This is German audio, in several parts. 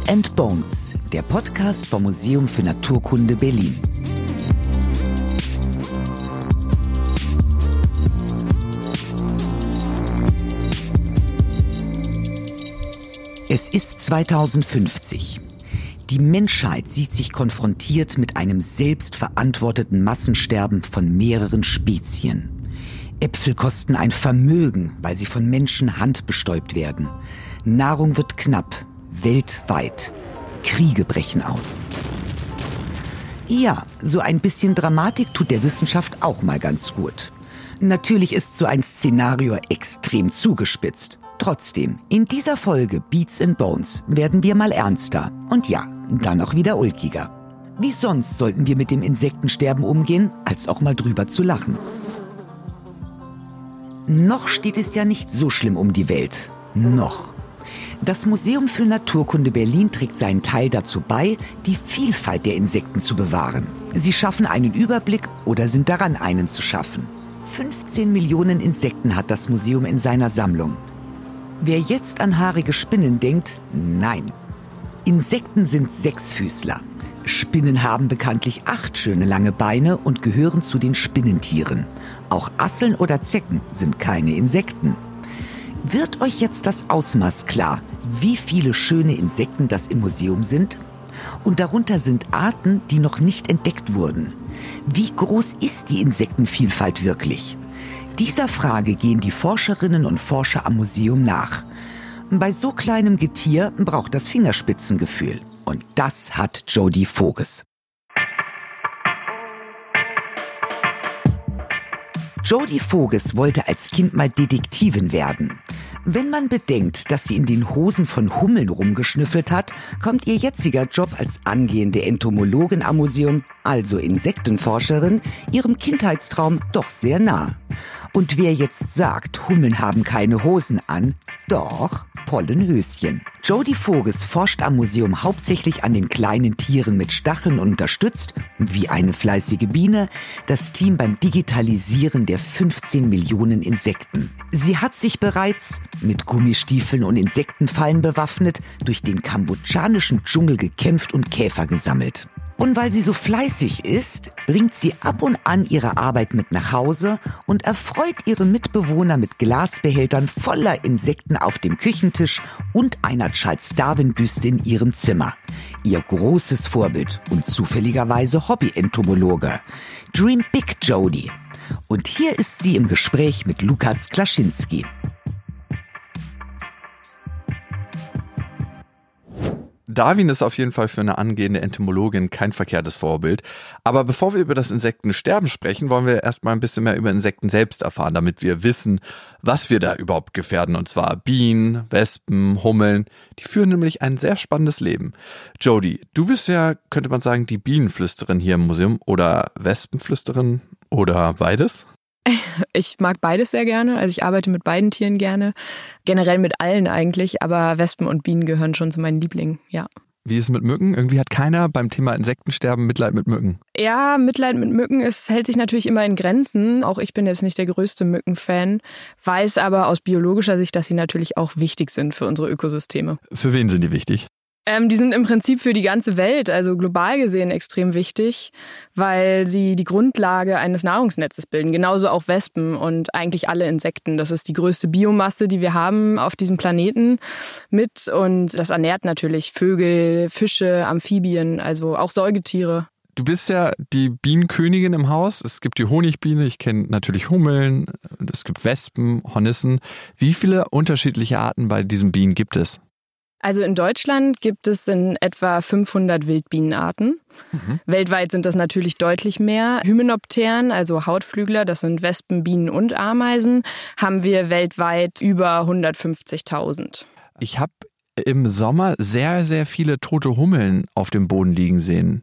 Beats and Bones, der Podcast vom Museum für Naturkunde Berlin. Es ist 2050. Die Menschheit sieht sich konfrontiert mit einem selbstverantworteten Massensterben von mehreren Spezien. Äpfel kosten ein Vermögen, weil sie von Menschen handbestäubt werden. Nahrung wird knapp, weltweit. Kriege brechen aus. Ja, so ein bisschen Dramatik tut der Wissenschaft auch mal ganz gut. Natürlich ist so ein Szenario extrem zugespitzt. Trotzdem, in dieser Folge Beats and Bones werden wir mal ernster. Und ja, dann auch wieder ulkiger. Wie sonst sollten wir mit dem Insektensterben umgehen, als auch mal drüber zu lachen. Noch steht es ja nicht so schlimm um die Welt. Noch. Das Museum für Naturkunde Berlin trägt seinen Teil dazu bei, die Vielfalt der Insekten zu bewahren. Sie schaffen einen Überblick oder sind daran, einen zu schaffen. 15 Millionen Insekten hat das Museum in seiner Sammlung. Wer jetzt an haarige Spinnen denkt, nein. Insekten sind Sechsfüßler. Spinnen haben bekanntlich acht schöne lange Beine und gehören zu den Spinnentieren. Auch Asseln oder Zecken sind keine Insekten. Wird euch jetzt das Ausmaß klar, wie viele schöne Insekten das im Museum sind? Und darunter sind Arten, die noch nicht entdeckt wurden. Wie groß ist die Insektenvielfalt wirklich? Dieser Frage gehen die Forscherinnen und Forscher am Museum nach. Bei so kleinem Getier braucht das Fingerspitzengefühl. Und das hat Jodie Voges. Jodie Voges wollte als Kind mal Detektivin werden. Wenn man bedenkt, dass sie in den Hosen von Hummeln rumgeschnüffelt hat, kommt ihr jetziger Job als angehende Entomologin am Museum, also Insektenforscherin, ihrem Kindheitstraum doch sehr nah. Und wer jetzt sagt, Hummeln haben keine Hosen an, doch, Pollenhöschen. Jodie Voges forscht am Museum hauptsächlich an den kleinen Tieren mit Stacheln und unterstützt, wie eine fleißige Biene, das Team beim Digitalisieren der 15 Millionen Insekten. Sie hat sich bereits mit Gummistiefeln und Insektenfallen bewaffnet durch den kambodschanischen Dschungel gekämpft und Käfer gesammelt. Und weil sie so fleißig ist, bringt sie ab und an ihre Arbeit mit nach Hause und erfreut ihre Mitbewohner mit Glasbehältern voller Insekten auf dem Küchentisch und einer Charles Darwin-Büste in ihrem Zimmer. Ihr großes Vorbild und zufälligerweise Hobby-Entomologe. Dream Big Jody. Und hier ist sie im Gespräch mit Lukas Klaschinski. Darwin ist auf jeden Fall für eine angehende Entomologin kein verkehrtes Vorbild. Aber bevor wir über das Insektensterben sprechen, wollen wir erstmal ein bisschen mehr über Insekten selbst erfahren, damit wir wissen, was wir da überhaupt gefährden. Und zwar Bienen, Wespen, Hummeln. Die führen nämlich ein sehr spannendes Leben. Jody, du bist ja, könnte man sagen, die Bienenflüsterin hier im Museum oder Wespenflüsterin oder beides? Ich mag beides sehr gerne. Also ich arbeite mit beiden Tieren gerne. Generell mit allen eigentlich, aber Wespen und Bienen gehören schon zu meinen Lieblingen, ja. Wie ist es mit Mücken? Irgendwie hat keiner beim Thema Insektensterben Mitleid mit Mücken. Ja, Mitleid mit Mücken es hält sich natürlich immer in Grenzen. Auch ich bin jetzt nicht der größte Mückenfan, weiß aber aus biologischer Sicht, dass sie natürlich auch wichtig sind für unsere Ökosysteme. Für wen sind die wichtig? Ähm, die sind im Prinzip für die ganze Welt, also global gesehen, extrem wichtig, weil sie die Grundlage eines Nahrungsnetzes bilden. Genauso auch Wespen und eigentlich alle Insekten. Das ist die größte Biomasse, die wir haben auf diesem Planeten mit. Und das ernährt natürlich Vögel, Fische, Amphibien, also auch Säugetiere. Du bist ja die Bienenkönigin im Haus. Es gibt die Honigbiene, ich kenne natürlich Hummeln, es gibt Wespen, Hornissen. Wie viele unterschiedliche Arten bei diesen Bienen gibt es? Also in Deutschland gibt es in etwa 500 Wildbienenarten. Mhm. Weltweit sind das natürlich deutlich mehr. Hymenopteren, also Hautflügler, das sind Wespen, Bienen und Ameisen, haben wir weltweit über 150.000. Ich habe im Sommer sehr, sehr viele tote Hummeln auf dem Boden liegen sehen.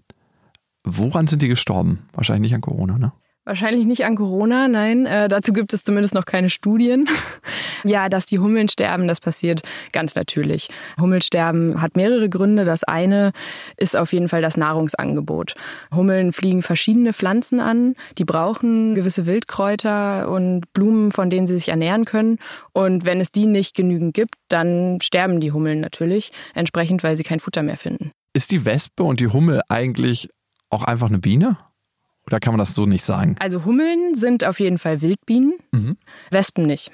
Woran sind die gestorben? Wahrscheinlich nicht an Corona, ne? Wahrscheinlich nicht an Corona, nein. Äh, dazu gibt es zumindest noch keine Studien. ja, dass die Hummeln sterben, das passiert ganz natürlich. Hummelsterben hat mehrere Gründe. Das eine ist auf jeden Fall das Nahrungsangebot. Hummeln fliegen verschiedene Pflanzen an, die brauchen gewisse Wildkräuter und Blumen, von denen sie sich ernähren können. Und wenn es die nicht genügend gibt, dann sterben die Hummeln natürlich, entsprechend, weil sie kein Futter mehr finden. Ist die Wespe und die Hummel eigentlich auch einfach eine Biene? Oder kann man das so nicht sagen? Also Hummeln sind auf jeden Fall Wildbienen, mhm. Wespen nicht.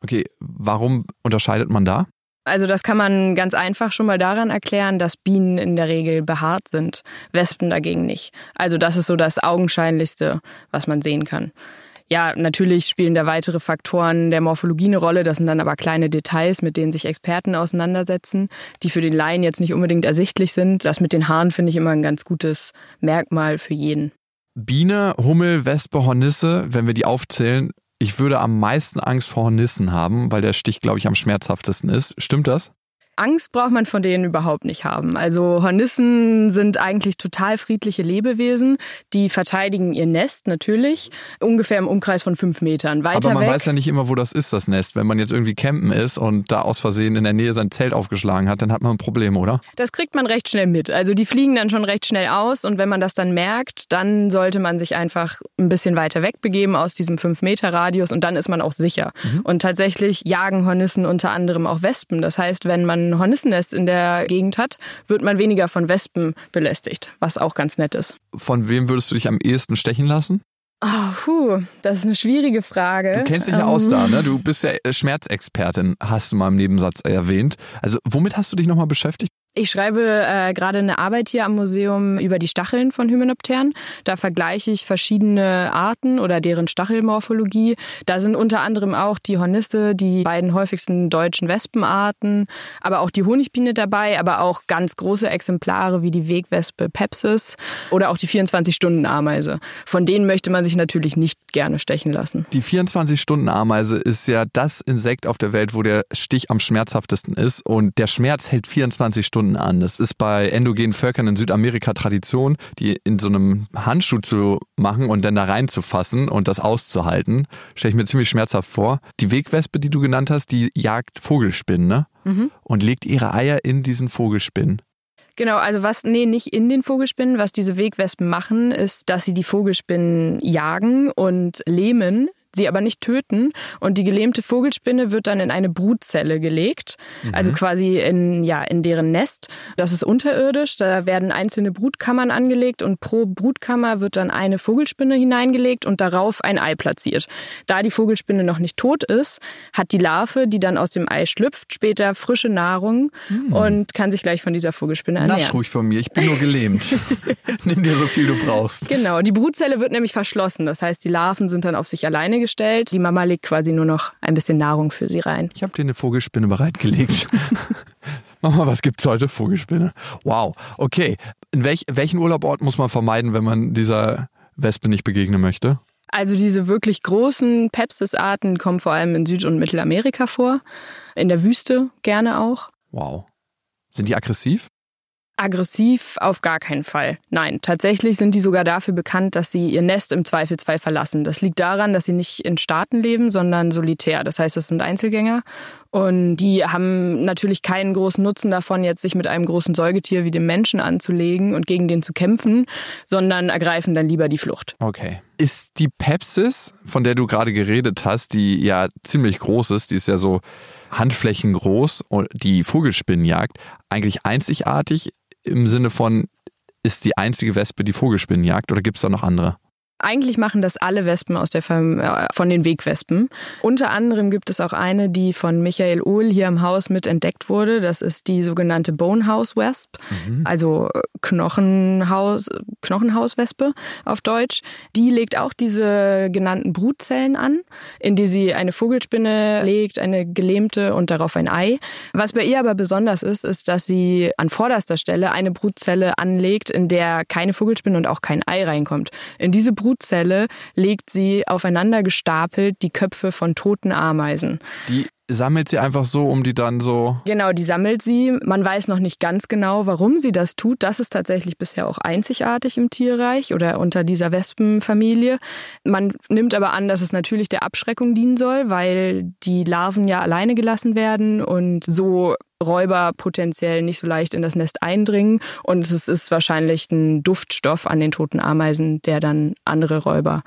Okay, warum unterscheidet man da? Also das kann man ganz einfach schon mal daran erklären, dass Bienen in der Regel behaart sind, Wespen dagegen nicht. Also das ist so das Augenscheinlichste, was man sehen kann. Ja, natürlich spielen da weitere Faktoren der Morphologie eine Rolle. Das sind dann aber kleine Details, mit denen sich Experten auseinandersetzen, die für den Laien jetzt nicht unbedingt ersichtlich sind. Das mit den Haaren finde ich immer ein ganz gutes Merkmal für jeden. Biene, Hummel, Wespe, Hornisse, wenn wir die aufzählen, ich würde am meisten Angst vor Hornissen haben, weil der Stich, glaube ich, am schmerzhaftesten ist. Stimmt das? Angst braucht man von denen überhaupt nicht haben. Also Hornissen sind eigentlich total friedliche Lebewesen. Die verteidigen ihr Nest natürlich ungefähr im Umkreis von fünf Metern. Weiter Aber man weg, weiß ja nicht immer, wo das ist, das Nest. Wenn man jetzt irgendwie campen ist und da aus Versehen in der Nähe sein Zelt aufgeschlagen hat, dann hat man ein Problem, oder? Das kriegt man recht schnell mit. Also die fliegen dann schon recht schnell aus und wenn man das dann merkt, dann sollte man sich einfach ein bisschen weiter wegbegeben aus diesem fünf Meter Radius und dann ist man auch sicher. Mhm. Und tatsächlich jagen Hornissen unter anderem auch Wespen. Das heißt, wenn man ein Hornissennest in der Gegend hat, wird man weniger von Wespen belästigt, was auch ganz nett ist. Von wem würdest du dich am ehesten stechen lassen? Oh, puh, das ist eine schwierige Frage. Du kennst dich ja ähm. aus da, ne? Du bist ja Schmerzexpertin, hast du mal im Nebensatz erwähnt. Also, womit hast du dich nochmal beschäftigt? Ich schreibe äh, gerade eine Arbeit hier am Museum über die Stacheln von Hymenopteren. Da vergleiche ich verschiedene Arten oder deren Stachelmorphologie. Da sind unter anderem auch die Hornisse, die beiden häufigsten deutschen Wespenarten, aber auch die Honigbiene dabei, aber auch ganz große Exemplare wie die Wegwespe Pepsis oder auch die 24-Stunden-Ameise. Von denen möchte man sich natürlich nicht gerne stechen lassen. Die 24-Stunden-Ameise ist ja das Insekt auf der Welt, wo der Stich am schmerzhaftesten ist und der Schmerz hält 24 Stunden Stunden an. Das ist bei endogenen Völkern in Südamerika Tradition, die in so einem Handschuh zu machen und dann da reinzufassen und das auszuhalten. Stelle ich mir ziemlich schmerzhaft vor. Die Wegwespe, die du genannt hast, die jagt Vogelspinnen, ne? Mhm. Und legt ihre Eier in diesen Vogelspinnen. Genau, also was, nee, nicht in den Vogelspinnen. Was diese Wegwespen machen, ist, dass sie die Vogelspinnen jagen und lähmen sie aber nicht töten. Und die gelähmte Vogelspinne wird dann in eine Brutzelle gelegt, mhm. also quasi in, ja, in deren Nest. Das ist unterirdisch, da werden einzelne Brutkammern angelegt und pro Brutkammer wird dann eine Vogelspinne hineingelegt und darauf ein Ei platziert. Da die Vogelspinne noch nicht tot ist, hat die Larve, die dann aus dem Ei schlüpft, später frische Nahrung mhm. und kann sich gleich von dieser Vogelspinne ernähren. Nasch ruhig von mir, ich bin nur gelähmt. Nimm dir so viel du brauchst. Genau, die Brutzelle wird nämlich verschlossen. Das heißt, die Larven sind dann auf sich alleine gestellt. Die Mama legt quasi nur noch ein bisschen Nahrung für sie rein. Ich habe dir eine Vogelspinne bereitgelegt. Mama, was gibt's heute? Vogelspinne. Wow. Okay. In welch, welchen Urlaubort muss man vermeiden, wenn man dieser Wespe nicht begegnen möchte? Also diese wirklich großen Pepsis-Arten kommen vor allem in Süd- und Mittelamerika vor. In der Wüste gerne auch. Wow. Sind die aggressiv? Aggressiv auf gar keinen Fall. Nein, tatsächlich sind die sogar dafür bekannt, dass sie ihr Nest im Zweifelsfall verlassen. Das liegt daran, dass sie nicht in Staaten leben, sondern solitär. Das heißt, es sind Einzelgänger. Und die haben natürlich keinen großen Nutzen davon, jetzt sich mit einem großen Säugetier wie dem Menschen anzulegen und gegen den zu kämpfen, sondern ergreifen dann lieber die Flucht. Okay. Ist die Pepsis, von der du gerade geredet hast, die ja ziemlich groß ist, die ist ja so Handflächen groß und die Vogelspinnenjagd eigentlich einzigartig im Sinne von, ist die einzige Wespe die Vogelspinnen jagt oder gibt es da noch andere? Eigentlich machen das alle Wespen aus der Fam äh, von den Wegwespen. Unter anderem gibt es auch eine, die von Michael Ohl hier im Haus mit entdeckt wurde. Das ist die sogenannte Bonehouse Wesp, mhm. also äh, Knochenhaus, Knochenhauswespe auf Deutsch. Die legt auch diese genannten Brutzellen an, in die sie eine Vogelspinne legt, eine gelähmte und darauf ein Ei. Was bei ihr aber besonders ist, ist, dass sie an vorderster Stelle eine Brutzelle anlegt, in der keine Vogelspinne und auch kein Ei reinkommt. In diese Brutzelle Brutzelle legt sie aufeinander gestapelt die Köpfe von toten Ameisen. Die sammelt sie einfach so, um die dann so. Genau, die sammelt sie. Man weiß noch nicht ganz genau, warum sie das tut. Das ist tatsächlich bisher auch einzigartig im Tierreich oder unter dieser Wespenfamilie. Man nimmt aber an, dass es natürlich der Abschreckung dienen soll, weil die Larven ja alleine gelassen werden und so Räuber potenziell nicht so leicht in das Nest eindringen. Und es ist wahrscheinlich ein Duftstoff an den toten Ameisen, der dann andere Räuber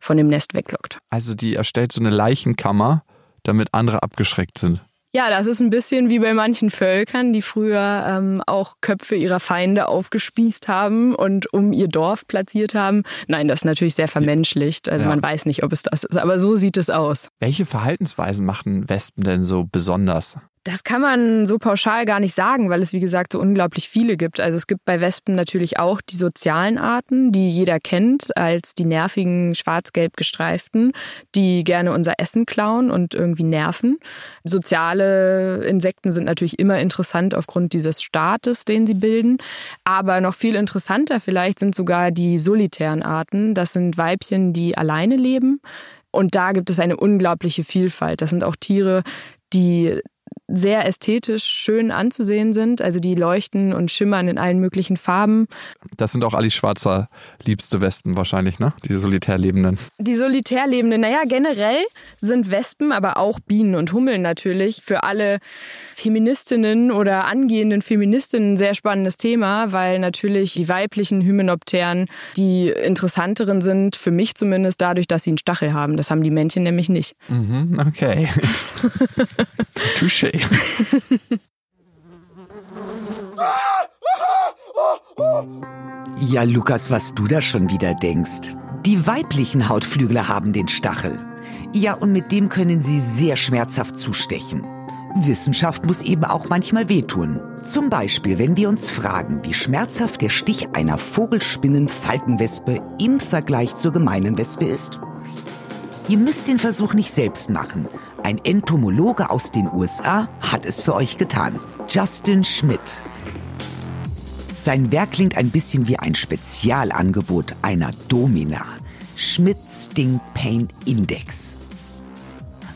von dem Nest weglockt. Also die erstellt so eine Leichenkammer damit andere abgeschreckt sind. Ja, das ist ein bisschen wie bei manchen Völkern, die früher ähm, auch Köpfe ihrer Feinde aufgespießt haben und um ihr Dorf platziert haben. Nein, das ist natürlich sehr vermenschlicht. Also ja. man weiß nicht, ob es das ist, aber so sieht es aus. Welche Verhaltensweisen machen Wespen denn so besonders? Das kann man so pauschal gar nicht sagen, weil es, wie gesagt, so unglaublich viele gibt. Also es gibt bei Wespen natürlich auch die sozialen Arten, die jeder kennt, als die nervigen schwarz-gelb gestreiften, die gerne unser Essen klauen und irgendwie nerven. Soziale Insekten sind natürlich immer interessant aufgrund dieses Staates, den sie bilden. Aber noch viel interessanter vielleicht sind sogar die solitären Arten. Das sind Weibchen, die alleine leben. Und da gibt es eine unglaubliche Vielfalt. Das sind auch Tiere, die sehr ästhetisch schön anzusehen sind. Also die leuchten und schimmern in allen möglichen Farben. Das sind auch Alice Schwarzer liebste Wespen wahrscheinlich, ne? Die Solitärlebenden. Die Solitärlebenden, naja, generell sind Wespen, aber auch Bienen und Hummeln natürlich für alle Feministinnen oder angehenden Feministinnen ein sehr spannendes Thema, weil natürlich die weiblichen Hymenopteren die interessanteren sind, für mich zumindest dadurch, dass sie einen Stachel haben. Das haben die Männchen nämlich nicht. Mhm, okay. Touché. Ja, Lukas, was du da schon wieder denkst. Die weiblichen Hautflügler haben den Stachel. Ja, und mit dem können sie sehr schmerzhaft zustechen. Wissenschaft muss eben auch manchmal wehtun. Zum Beispiel, wenn wir uns fragen, wie schmerzhaft der Stich einer Vogelspinnen-Falkenwespe im Vergleich zur gemeinen Wespe ist. Ihr müsst den Versuch nicht selbst machen. Ein Entomologe aus den USA hat es für euch getan. Justin Schmidt. Sein Werk klingt ein bisschen wie ein Spezialangebot einer Domina. Schmidt Sting Pain Index.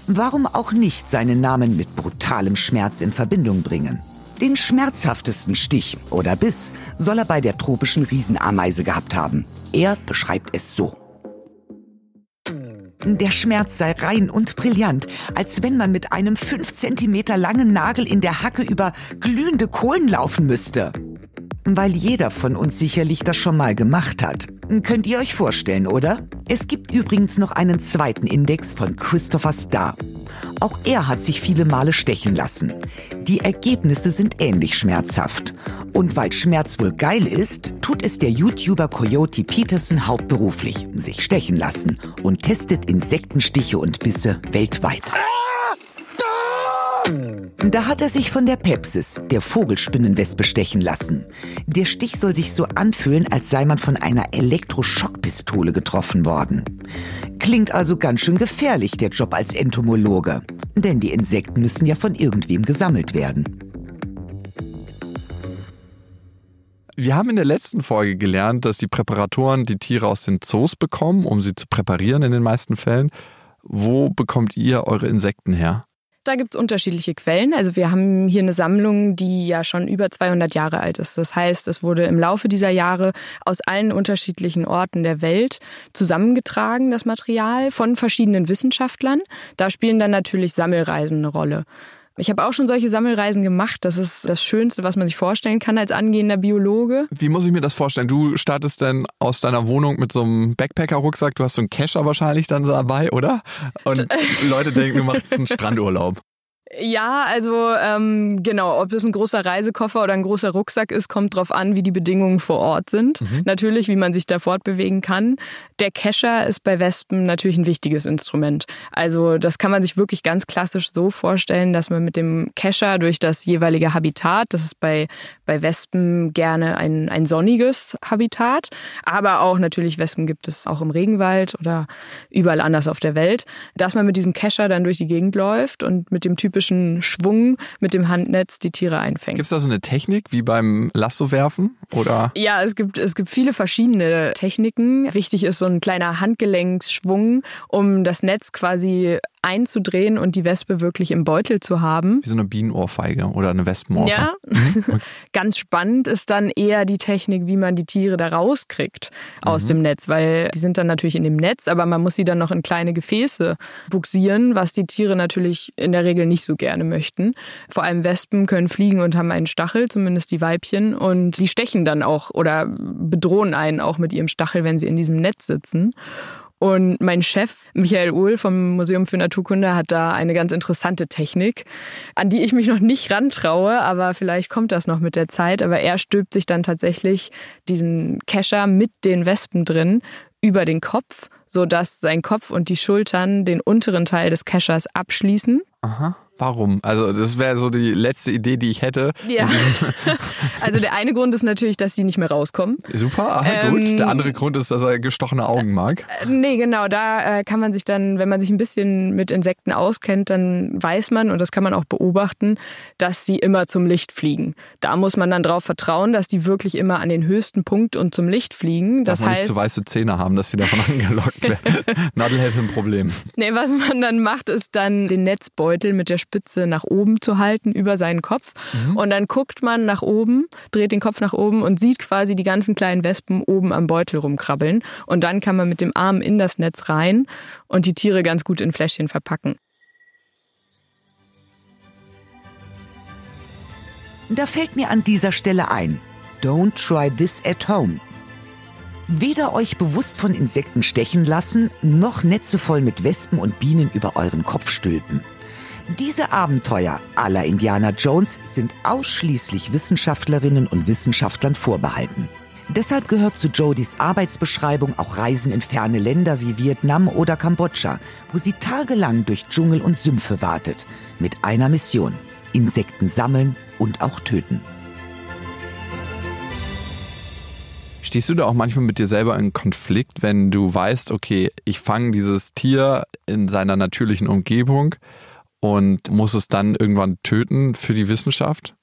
Warum auch nicht seinen Namen mit brutalem Schmerz in Verbindung bringen? Den schmerzhaftesten Stich oder Biss soll er bei der tropischen Riesenameise gehabt haben. Er beschreibt es so. Der Schmerz sei rein und brillant, als wenn man mit einem fünf Zentimeter langen Nagel in der Hacke über glühende Kohlen laufen müsste. Weil jeder von uns sicherlich das schon mal gemacht hat. Könnt ihr euch vorstellen, oder? Es gibt übrigens noch einen zweiten Index von Christopher Starr. Auch er hat sich viele Male stechen lassen. Die Ergebnisse sind ähnlich schmerzhaft. Und weil Schmerz wohl geil ist, tut es der YouTuber Coyote Peterson hauptberuflich, sich stechen lassen und testet Insektenstiche und Bisse weltweit. Da hat er sich von der Pepsis, der Vogelspinnenwespe, stechen lassen. Der Stich soll sich so anfühlen, als sei man von einer Elektroschockpistole getroffen worden. Klingt also ganz schön gefährlich, der Job als Entomologe. Denn die Insekten müssen ja von irgendwem gesammelt werden. Wir haben in der letzten Folge gelernt, dass die Präparatoren die Tiere aus den Zoos bekommen, um sie zu präparieren in den meisten Fällen. Wo bekommt ihr eure Insekten her? Da gibt es unterschiedliche Quellen. Also wir haben hier eine Sammlung, die ja schon über 200 Jahre alt ist. Das heißt, es wurde im Laufe dieser Jahre aus allen unterschiedlichen Orten der Welt zusammengetragen, das Material von verschiedenen Wissenschaftlern. Da spielen dann natürlich Sammelreisen eine Rolle. Ich habe auch schon solche Sammelreisen gemacht. Das ist das Schönste, was man sich vorstellen kann als angehender Biologe. Wie muss ich mir das vorstellen? Du startest dann aus deiner Wohnung mit so einem Backpacker-Rucksack. Du hast so einen Kescher wahrscheinlich dann dabei, oder? Und Leute denken, du machst einen Strandurlaub. Ja, also ähm, genau, ob es ein großer Reisekoffer oder ein großer Rucksack ist, kommt drauf an, wie die Bedingungen vor Ort sind. Mhm. Natürlich, wie man sich da fortbewegen kann. Der Kescher ist bei Wespen natürlich ein wichtiges Instrument. Also das kann man sich wirklich ganz klassisch so vorstellen, dass man mit dem Kescher durch das jeweilige Habitat, das ist bei, bei Wespen gerne ein, ein sonniges Habitat, aber auch natürlich Wespen gibt es auch im Regenwald oder überall anders auf der Welt, dass man mit diesem Kescher dann durch die Gegend läuft und mit dem Typ typischen Schwung mit dem Handnetz die Tiere einfängt. Gibt es da so eine Technik wie beim Lasso-Werfen? Oder? Ja, es gibt, es gibt viele verschiedene Techniken. Wichtig ist so ein kleiner Handgelenksschwung, um das Netz quasi einzudrehen und die Wespe wirklich im Beutel zu haben. Wie so eine Bienenohrfeige oder eine Wespenohrfeige. Ja, mhm. ganz spannend ist dann eher die Technik, wie man die Tiere da rauskriegt aus mhm. dem Netz, weil die sind dann natürlich in dem Netz, aber man muss sie dann noch in kleine Gefäße buxieren, was die Tiere natürlich in der Regel nicht so gerne möchten. Vor allem Wespen können fliegen und haben einen Stachel, zumindest die Weibchen, und die stechen dann auch oder bedrohen einen auch mit ihrem Stachel, wenn sie in diesem Netz sitzen. Und mein Chef, Michael Uhl vom Museum für Naturkunde, hat da eine ganz interessante Technik, an die ich mich noch nicht rantraue, aber vielleicht kommt das noch mit der Zeit. Aber er stülpt sich dann tatsächlich diesen Kescher mit den Wespen drin über den Kopf, sodass sein Kopf und die Schultern den unteren Teil des Keschers abschließen. Aha. Warum? Also das wäre so die letzte Idee, die ich hätte. Ja. also der eine Grund ist natürlich, dass sie nicht mehr rauskommen. Super, aha, ähm, gut. Der andere Grund ist, dass er gestochene Augen mag. Äh, nee, genau. Da äh, kann man sich dann, wenn man sich ein bisschen mit Insekten auskennt, dann weiß man, und das kann man auch beobachten, dass sie immer zum Licht fliegen. Da muss man dann darauf vertrauen, dass die wirklich immer an den höchsten Punkt und zum Licht fliegen. Das Darf man heißt, nicht zu weiße Zähne haben, dass sie davon angelockt werden. Nadel hätte ein Problem. Nee, was man dann macht, ist dann den Netzbeutel mit der Spitze nach oben zu halten über seinen Kopf. Mhm. Und dann guckt man nach oben, dreht den Kopf nach oben und sieht quasi die ganzen kleinen Wespen oben am Beutel rumkrabbeln. Und dann kann man mit dem Arm in das Netz rein und die Tiere ganz gut in Fläschchen verpacken. Da fällt mir an dieser Stelle ein, don't try this at home. Weder euch bewusst von Insekten stechen lassen, noch Netze voll mit Wespen und Bienen über euren Kopf stülpen. Diese Abenteuer aller Indiana Jones sind ausschließlich Wissenschaftlerinnen und Wissenschaftlern vorbehalten. Deshalb gehört zu Jodys Arbeitsbeschreibung auch Reisen in ferne Länder wie Vietnam oder Kambodscha, wo sie tagelang durch Dschungel und Sümpfe wartet, mit einer Mission. Insekten sammeln und auch töten. Stehst du da auch manchmal mit dir selber in Konflikt, wenn du weißt, okay, ich fange dieses Tier in seiner natürlichen Umgebung und muss es dann irgendwann töten für die Wissenschaft?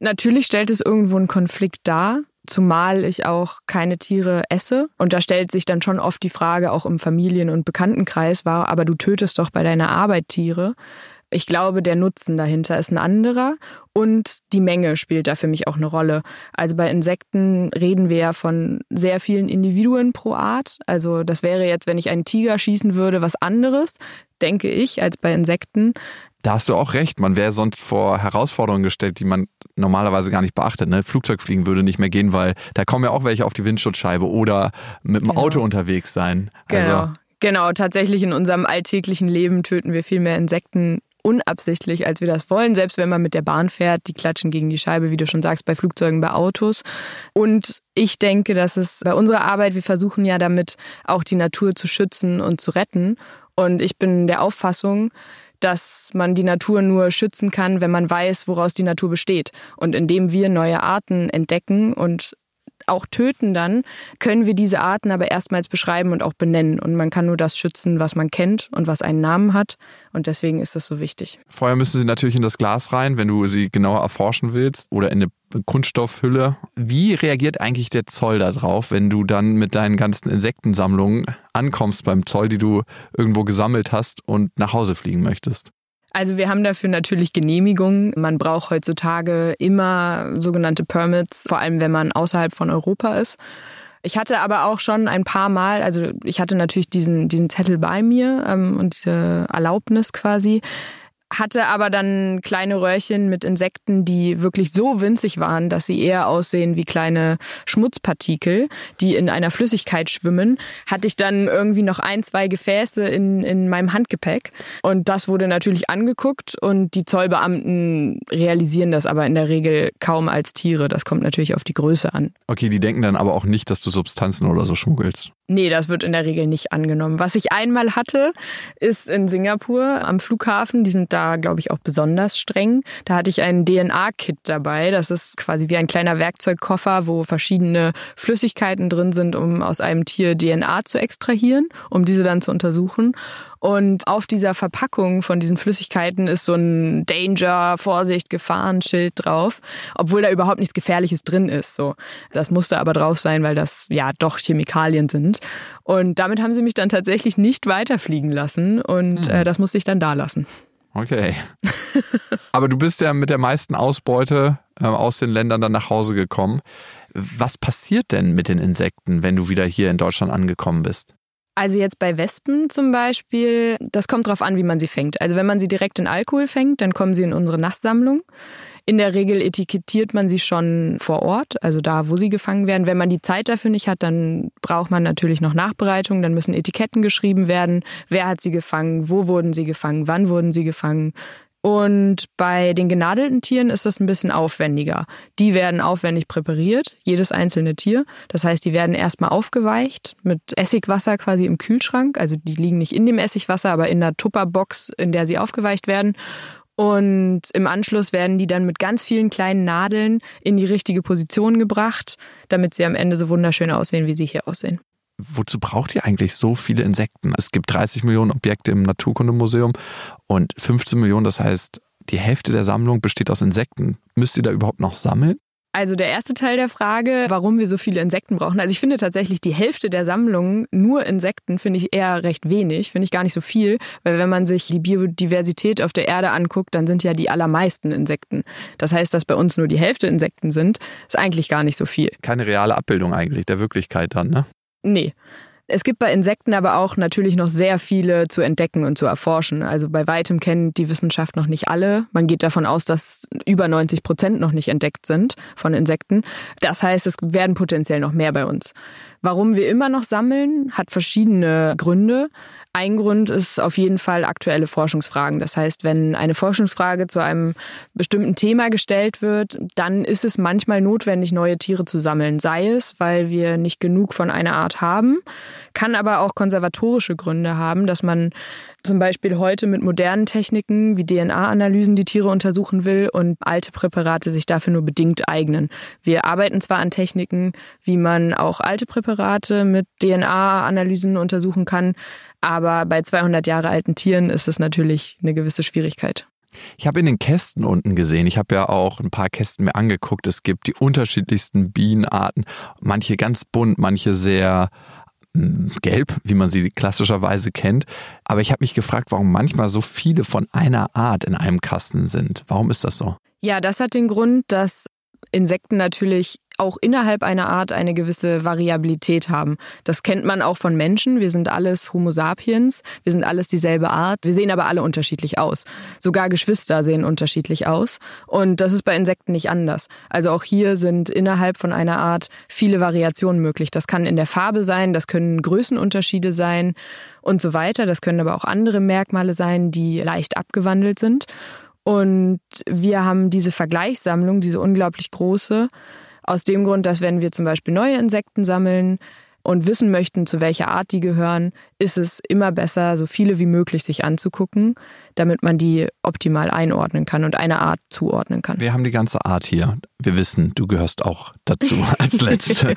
Natürlich stellt es irgendwo einen Konflikt dar, zumal ich auch keine Tiere esse. Und da stellt sich dann schon oft die Frage, auch im Familien- und Bekanntenkreis war, aber du tötest doch bei deiner Arbeit Tiere. Ich glaube, der Nutzen dahinter ist ein anderer und die Menge spielt da für mich auch eine Rolle. Also bei Insekten reden wir ja von sehr vielen Individuen pro Art. Also das wäre jetzt, wenn ich einen Tiger schießen würde, was anderes, denke ich, als bei Insekten. Da hast du auch recht. Man wäre sonst vor Herausforderungen gestellt, die man normalerweise gar nicht beachtet. Ne? Flugzeugfliegen würde nicht mehr gehen, weil da kommen ja auch welche auf die Windschutzscheibe oder mit dem genau. Auto unterwegs sein. Also genau. Genau, tatsächlich in unserem alltäglichen Leben töten wir viel mehr Insekten unabsichtlich, als wir das wollen. Selbst wenn man mit der Bahn fährt, die klatschen gegen die Scheibe, wie du schon sagst, bei Flugzeugen, bei Autos. Und ich denke, dass es bei unserer Arbeit, wir versuchen ja damit auch die Natur zu schützen und zu retten. Und ich bin der Auffassung, dass man die Natur nur schützen kann, wenn man weiß, woraus die Natur besteht. Und indem wir neue Arten entdecken und auch töten dann, können wir diese Arten aber erstmals beschreiben und auch benennen. Und man kann nur das schützen, was man kennt und was einen Namen hat. Und deswegen ist das so wichtig. Vorher müssen sie natürlich in das Glas rein, wenn du sie genauer erforschen willst oder in eine Kunststoffhülle. Wie reagiert eigentlich der Zoll darauf, wenn du dann mit deinen ganzen Insektensammlungen ankommst beim Zoll, die du irgendwo gesammelt hast und nach Hause fliegen möchtest? Also wir haben dafür natürlich Genehmigungen. Man braucht heutzutage immer sogenannte Permits, vor allem wenn man außerhalb von Europa ist. Ich hatte aber auch schon ein paar Mal, also ich hatte natürlich diesen, diesen Zettel bei mir ähm, und diese Erlaubnis quasi hatte aber dann kleine Röhrchen mit Insekten, die wirklich so winzig waren, dass sie eher aussehen wie kleine Schmutzpartikel, die in einer Flüssigkeit schwimmen. Hatte ich dann irgendwie noch ein, zwei Gefäße in, in meinem Handgepäck. Und das wurde natürlich angeguckt und die Zollbeamten realisieren das aber in der Regel kaum als Tiere. Das kommt natürlich auf die Größe an. Okay, die denken dann aber auch nicht, dass du Substanzen oder so schmuggelst. Nee, das wird in der Regel nicht angenommen. Was ich einmal hatte, ist in Singapur am Flughafen. Die sind da, glaube ich, auch besonders streng. Da hatte ich einen DNA-Kit dabei. Das ist quasi wie ein kleiner Werkzeugkoffer, wo verschiedene Flüssigkeiten drin sind, um aus einem Tier DNA zu extrahieren, um diese dann zu untersuchen. Und auf dieser Verpackung von diesen Flüssigkeiten ist so ein Danger, Vorsicht, Gefahrenschild drauf, obwohl da überhaupt nichts Gefährliches drin ist. So, das musste aber drauf sein, weil das ja doch Chemikalien sind. Und damit haben sie mich dann tatsächlich nicht weiterfliegen lassen und hm. äh, das musste ich dann da lassen. Okay. aber du bist ja mit der meisten Ausbeute äh, aus den Ländern dann nach Hause gekommen. Was passiert denn mit den Insekten, wenn du wieder hier in Deutschland angekommen bist? Also jetzt bei Wespen zum Beispiel, das kommt darauf an, wie man sie fängt. Also wenn man sie direkt in Alkohol fängt, dann kommen sie in unsere Nasssammlung. In der Regel etikettiert man sie schon vor Ort, also da, wo sie gefangen werden. Wenn man die Zeit dafür nicht hat, dann braucht man natürlich noch Nachbereitung. Dann müssen Etiketten geschrieben werden. Wer hat sie gefangen? Wo wurden sie gefangen? Wann wurden sie gefangen? Und bei den genadelten Tieren ist das ein bisschen aufwendiger. Die werden aufwendig präpariert, jedes einzelne Tier. Das heißt, die werden erstmal aufgeweicht mit Essigwasser quasi im Kühlschrank. Also die liegen nicht in dem Essigwasser, aber in der Tupperbox, in der sie aufgeweicht werden. Und im Anschluss werden die dann mit ganz vielen kleinen Nadeln in die richtige Position gebracht, damit sie am Ende so wunderschön aussehen, wie sie hier aussehen wozu braucht ihr eigentlich so viele Insekten? Es gibt 30 Millionen Objekte im Naturkundemuseum und 15 Millionen, das heißt, die Hälfte der Sammlung besteht aus Insekten. Müsst ihr da überhaupt noch sammeln? Also der erste Teil der Frage, warum wir so viele Insekten brauchen. Also ich finde tatsächlich die Hälfte der Sammlung nur Insekten finde ich eher recht wenig, finde ich gar nicht so viel, weil wenn man sich die Biodiversität auf der Erde anguckt, dann sind ja die allermeisten Insekten. Das heißt, dass bei uns nur die Hälfte Insekten sind, ist eigentlich gar nicht so viel. Keine reale Abbildung eigentlich der Wirklichkeit dann, ne? Nee. Es gibt bei Insekten aber auch natürlich noch sehr viele zu entdecken und zu erforschen. Also bei weitem kennt die Wissenschaft noch nicht alle. Man geht davon aus, dass über 90 Prozent noch nicht entdeckt sind von Insekten. Das heißt, es werden potenziell noch mehr bei uns. Warum wir immer noch sammeln, hat verschiedene Gründe. Ein Grund ist auf jeden Fall aktuelle Forschungsfragen. Das heißt, wenn eine Forschungsfrage zu einem bestimmten Thema gestellt wird, dann ist es manchmal notwendig, neue Tiere zu sammeln. Sei es, weil wir nicht genug von einer Art haben, kann aber auch konservatorische Gründe haben, dass man zum Beispiel heute mit modernen Techniken wie DNA-Analysen die Tiere untersuchen will und alte Präparate sich dafür nur bedingt eignen. Wir arbeiten zwar an Techniken, wie man auch alte Präparate mit DNA-Analysen untersuchen kann, aber bei 200 Jahre alten Tieren ist es natürlich eine gewisse Schwierigkeit. Ich habe in den Kästen unten gesehen, ich habe ja auch ein paar Kästen mir angeguckt, es gibt die unterschiedlichsten Bienenarten, manche ganz bunt, manche sehr hm, gelb, wie man sie klassischerweise kennt. Aber ich habe mich gefragt, warum manchmal so viele von einer Art in einem Kasten sind. Warum ist das so? Ja, das hat den Grund, dass Insekten natürlich auch innerhalb einer Art eine gewisse Variabilität haben. Das kennt man auch von Menschen. Wir sind alles Homo sapiens, wir sind alles dieselbe Art. Wir sehen aber alle unterschiedlich aus. Sogar Geschwister sehen unterschiedlich aus. Und das ist bei Insekten nicht anders. Also auch hier sind innerhalb von einer Art viele Variationen möglich. Das kann in der Farbe sein, das können Größenunterschiede sein und so weiter. Das können aber auch andere Merkmale sein, die leicht abgewandelt sind. Und wir haben diese Vergleichssammlung, diese unglaublich große, aus dem Grund, dass wenn wir zum Beispiel neue Insekten sammeln und wissen möchten, zu welcher Art die gehören, ist es immer besser, so viele wie möglich sich anzugucken, damit man die optimal einordnen kann und eine Art zuordnen kann. Wir haben die ganze Art hier. Wir wissen, du gehörst auch dazu als Letzte.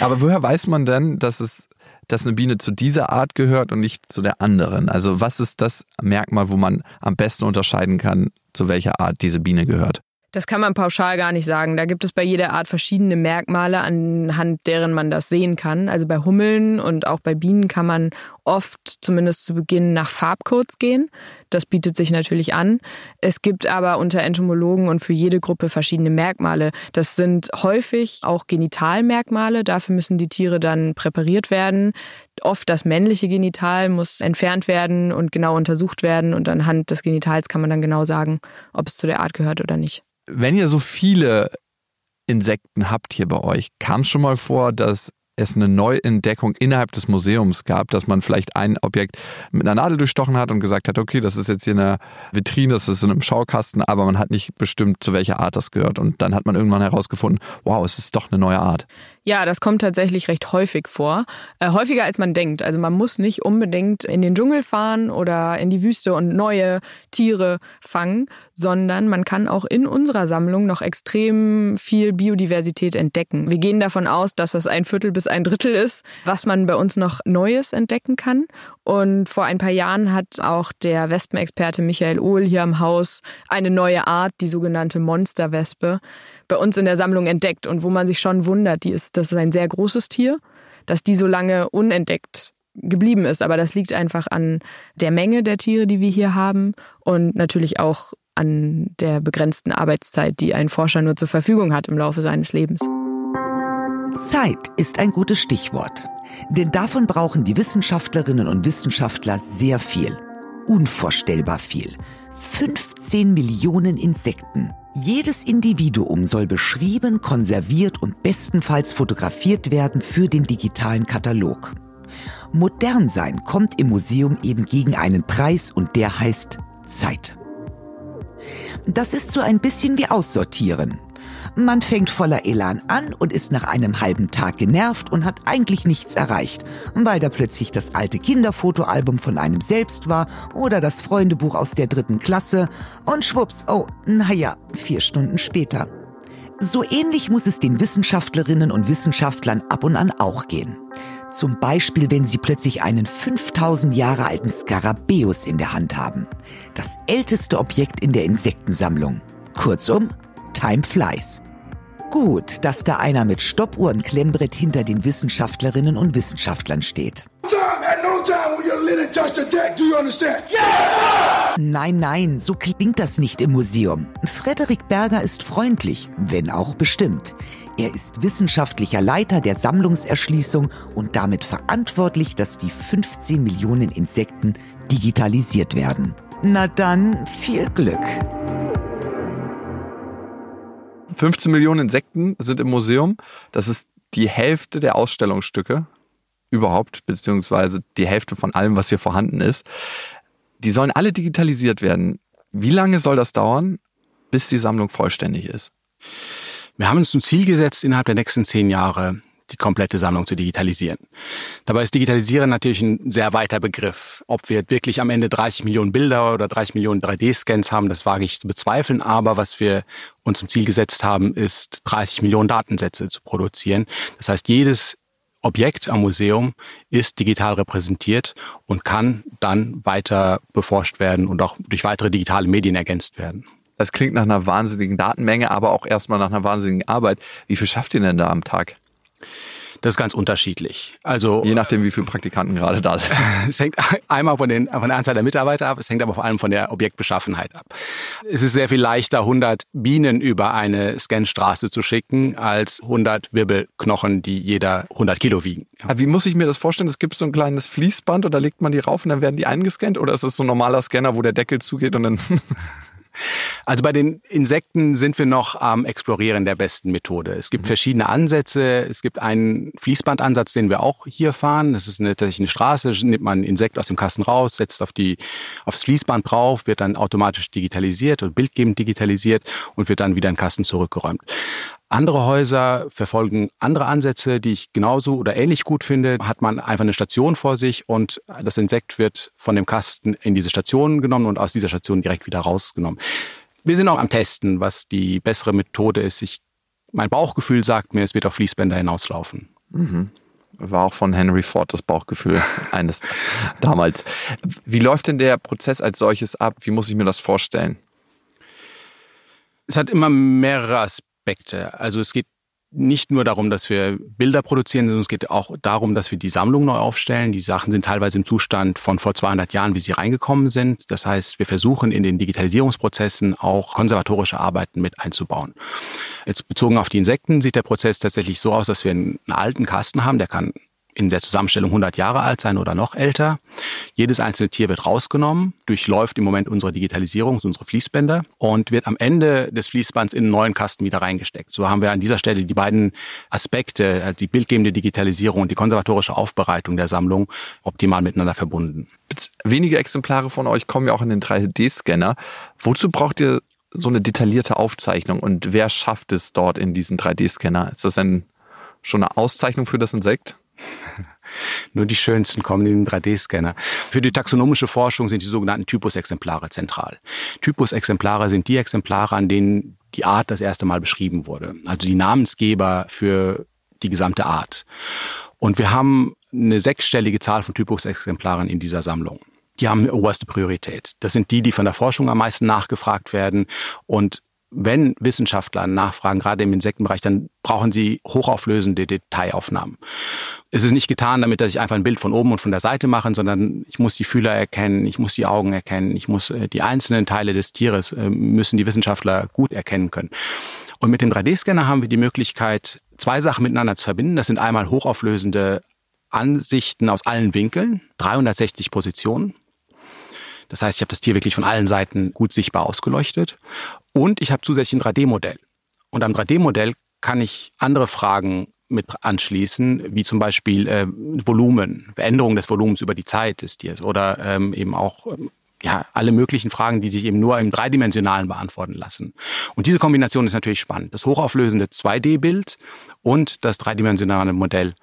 Aber woher weiß man denn, dass es dass eine Biene zu dieser Art gehört und nicht zu der anderen? Also was ist das Merkmal, wo man am besten unterscheiden kann, zu welcher Art diese Biene gehört? Das kann man pauschal gar nicht sagen. Da gibt es bei jeder Art verschiedene Merkmale, anhand deren man das sehen kann. Also bei Hummeln und auch bei Bienen kann man oft, zumindest zu Beginn, nach Farbcodes gehen. Das bietet sich natürlich an. Es gibt aber unter Entomologen und für jede Gruppe verschiedene Merkmale. Das sind häufig auch Genitalmerkmale. Dafür müssen die Tiere dann präpariert werden. Oft das männliche Genital muss entfernt werden und genau untersucht werden. Und anhand des Genitals kann man dann genau sagen, ob es zu der Art gehört oder nicht. Wenn ihr so viele Insekten habt hier bei euch, kam es schon mal vor, dass es eine Neuentdeckung innerhalb des Museums gab, dass man vielleicht ein Objekt mit einer Nadel durchstochen hat und gesagt hat, okay, das ist jetzt hier eine Vitrine, das ist in einem Schaukasten, aber man hat nicht bestimmt, zu welcher Art das gehört. Und dann hat man irgendwann herausgefunden, wow, es ist doch eine neue Art. Ja, das kommt tatsächlich recht häufig vor. Äh, häufiger als man denkt. Also man muss nicht unbedingt in den Dschungel fahren oder in die Wüste und neue Tiere fangen, sondern man kann auch in unserer Sammlung noch extrem viel Biodiversität entdecken. Wir gehen davon aus, dass das ein Viertel bis ein Drittel ist, was man bei uns noch Neues entdecken kann. Und vor ein paar Jahren hat auch der Wespenexperte Michael Ohl hier am Haus eine neue Art, die sogenannte Monsterwespe, bei uns in der Sammlung entdeckt und wo man sich schon wundert, die ist, das ist ein sehr großes Tier, dass die so lange unentdeckt geblieben ist. Aber das liegt einfach an der Menge der Tiere, die wir hier haben und natürlich auch an der begrenzten Arbeitszeit, die ein Forscher nur zur Verfügung hat im Laufe seines Lebens. Zeit ist ein gutes Stichwort. Denn davon brauchen die Wissenschaftlerinnen und Wissenschaftler sehr viel. Unvorstellbar viel. 15 Millionen Insekten. Jedes Individuum soll beschrieben, konserviert und bestenfalls fotografiert werden für den digitalen Katalog. Modern sein kommt im Museum eben gegen einen Preis und der heißt Zeit. Das ist so ein bisschen wie Aussortieren. Man fängt voller Elan an und ist nach einem halben Tag genervt und hat eigentlich nichts erreicht, weil da plötzlich das alte Kinderfotoalbum von einem selbst war oder das Freundebuch aus der dritten Klasse und schwupps, oh, naja, vier Stunden später. So ähnlich muss es den Wissenschaftlerinnen und Wissenschaftlern ab und an auch gehen. Zum Beispiel, wenn sie plötzlich einen 5000 Jahre alten Skarabäus in der Hand haben. Das älteste Objekt in der Insektensammlung. Kurzum, Time flies. Gut, dass da einer mit Stoppuhrenklemmbret hinter den Wissenschaftlerinnen und Wissenschaftlern steht. Nein, nein, so klingt das nicht im Museum. Frederik Berger ist freundlich, wenn auch bestimmt. Er ist wissenschaftlicher Leiter der Sammlungserschließung und damit verantwortlich, dass die 15 Millionen Insekten digitalisiert werden. Na dann, viel Glück. 15 Millionen Insekten sind im Museum. Das ist die Hälfte der Ausstellungsstücke überhaupt, beziehungsweise die Hälfte von allem, was hier vorhanden ist. Die sollen alle digitalisiert werden. Wie lange soll das dauern, bis die Sammlung vollständig ist? Wir haben uns ein Ziel gesetzt, innerhalb der nächsten zehn Jahre die komplette Sammlung zu digitalisieren. Dabei ist Digitalisieren natürlich ein sehr weiter Begriff. Ob wir wirklich am Ende 30 Millionen Bilder oder 30 Millionen 3D-Scans haben, das wage ich zu bezweifeln. Aber was wir uns zum Ziel gesetzt haben, ist 30 Millionen Datensätze zu produzieren. Das heißt, jedes Objekt am Museum ist digital repräsentiert und kann dann weiter beforscht werden und auch durch weitere digitale Medien ergänzt werden. Das klingt nach einer wahnsinnigen Datenmenge, aber auch erstmal nach einer wahnsinnigen Arbeit. Wie viel schafft ihr denn da am Tag? Das ist ganz unterschiedlich. Also je nachdem, wie viele Praktikanten gerade da sind. es hängt einmal von, den, von der Anzahl der Mitarbeiter ab, es hängt aber vor allem von der Objektbeschaffenheit ab. Es ist sehr viel leichter, 100 Bienen über eine Scanstraße zu schicken, als 100 Wirbelknochen, die jeder 100 Kilo wiegen. Wie muss ich mir das vorstellen? Es gibt so ein kleines Fließband und da legt man die rauf und dann werden die eingescannt? Oder ist es so ein normaler Scanner, wo der Deckel zugeht und dann Also bei den Insekten sind wir noch am Explorieren der besten Methode. Es gibt mhm. verschiedene Ansätze. Es gibt einen Fließbandansatz, den wir auch hier fahren. Das ist eine, tatsächlich eine Straße. Nimmt man ein Insekt aus dem Kasten raus, setzt auf die, aufs Fließband drauf, wird dann automatisch digitalisiert oder bildgebend digitalisiert und wird dann wieder in den Kasten zurückgeräumt. Andere Häuser verfolgen andere Ansätze, die ich genauso oder ähnlich gut finde. Hat man einfach eine Station vor sich und das Insekt wird von dem Kasten in diese Station genommen und aus dieser Station direkt wieder rausgenommen. Wir sind auch am Testen, was die bessere Methode ist. Ich, mein Bauchgefühl sagt mir, es wird auf Fließbänder hinauslaufen. Mhm. War auch von Henry Ford das Bauchgefühl eines damals. Wie läuft denn der Prozess als solches ab? Wie muss ich mir das vorstellen? Es hat immer mehrere Aspekte. Aspekte. Also es geht nicht nur darum, dass wir Bilder produzieren, sondern es geht auch darum, dass wir die Sammlung neu aufstellen. Die Sachen sind teilweise im Zustand von vor 200 Jahren, wie sie reingekommen sind. Das heißt, wir versuchen in den Digitalisierungsprozessen auch konservatorische Arbeiten mit einzubauen. Jetzt bezogen auf die Insekten sieht der Prozess tatsächlich so aus, dass wir einen alten Kasten haben, der kann in der Zusammenstellung 100 Jahre alt sein oder noch älter. Jedes einzelne Tier wird rausgenommen, durchläuft im Moment unsere Digitalisierung, unsere Fließbänder und wird am Ende des Fließbands in einen neuen Kasten wieder reingesteckt. So haben wir an dieser Stelle die beiden Aspekte, äh, die bildgebende Digitalisierung und die konservatorische Aufbereitung der Sammlung optimal miteinander verbunden. Wenige Exemplare von euch kommen ja auch in den 3D-Scanner. Wozu braucht ihr so eine detaillierte Aufzeichnung und wer schafft es dort in diesen 3D-Scanner? Ist das ein schon eine Auszeichnung für das Insekt? Nur die schönsten kommen in den 3D-Scanner. Für die taxonomische Forschung sind die sogenannten Typusexemplare zentral. Typusexemplare sind die Exemplare, an denen die Art das erste Mal beschrieben wurde. Also die Namensgeber für die gesamte Art. Und wir haben eine sechsstellige Zahl von Typusexemplaren in dieser Sammlung. Die haben oberste Priorität. Das sind die, die von der Forschung am meisten nachgefragt werden und wenn Wissenschaftler nachfragen, gerade im Insektenbereich, dann brauchen sie hochauflösende Detailaufnahmen. Es ist nicht getan damit, dass ich einfach ein Bild von oben und von der Seite mache, sondern ich muss die Fühler erkennen, ich muss die Augen erkennen, ich muss äh, die einzelnen Teile des Tieres, äh, müssen die Wissenschaftler gut erkennen können. Und mit dem 3D-Scanner haben wir die Möglichkeit, zwei Sachen miteinander zu verbinden. Das sind einmal hochauflösende Ansichten aus allen Winkeln, 360 Positionen. Das heißt, ich habe das Tier wirklich von allen Seiten gut sichtbar ausgeleuchtet. Und ich habe zusätzlich ein 3D-Modell. Und am 3D-Modell kann ich andere Fragen mit anschließen, wie zum Beispiel äh, Volumen, Veränderung des Volumens über die Zeit des Tiers oder ähm, eben auch ähm, ja, alle möglichen Fragen, die sich eben nur im Dreidimensionalen beantworten lassen. Und diese Kombination ist natürlich spannend. Das hochauflösende 2D-Bild und das dreidimensionale Modell,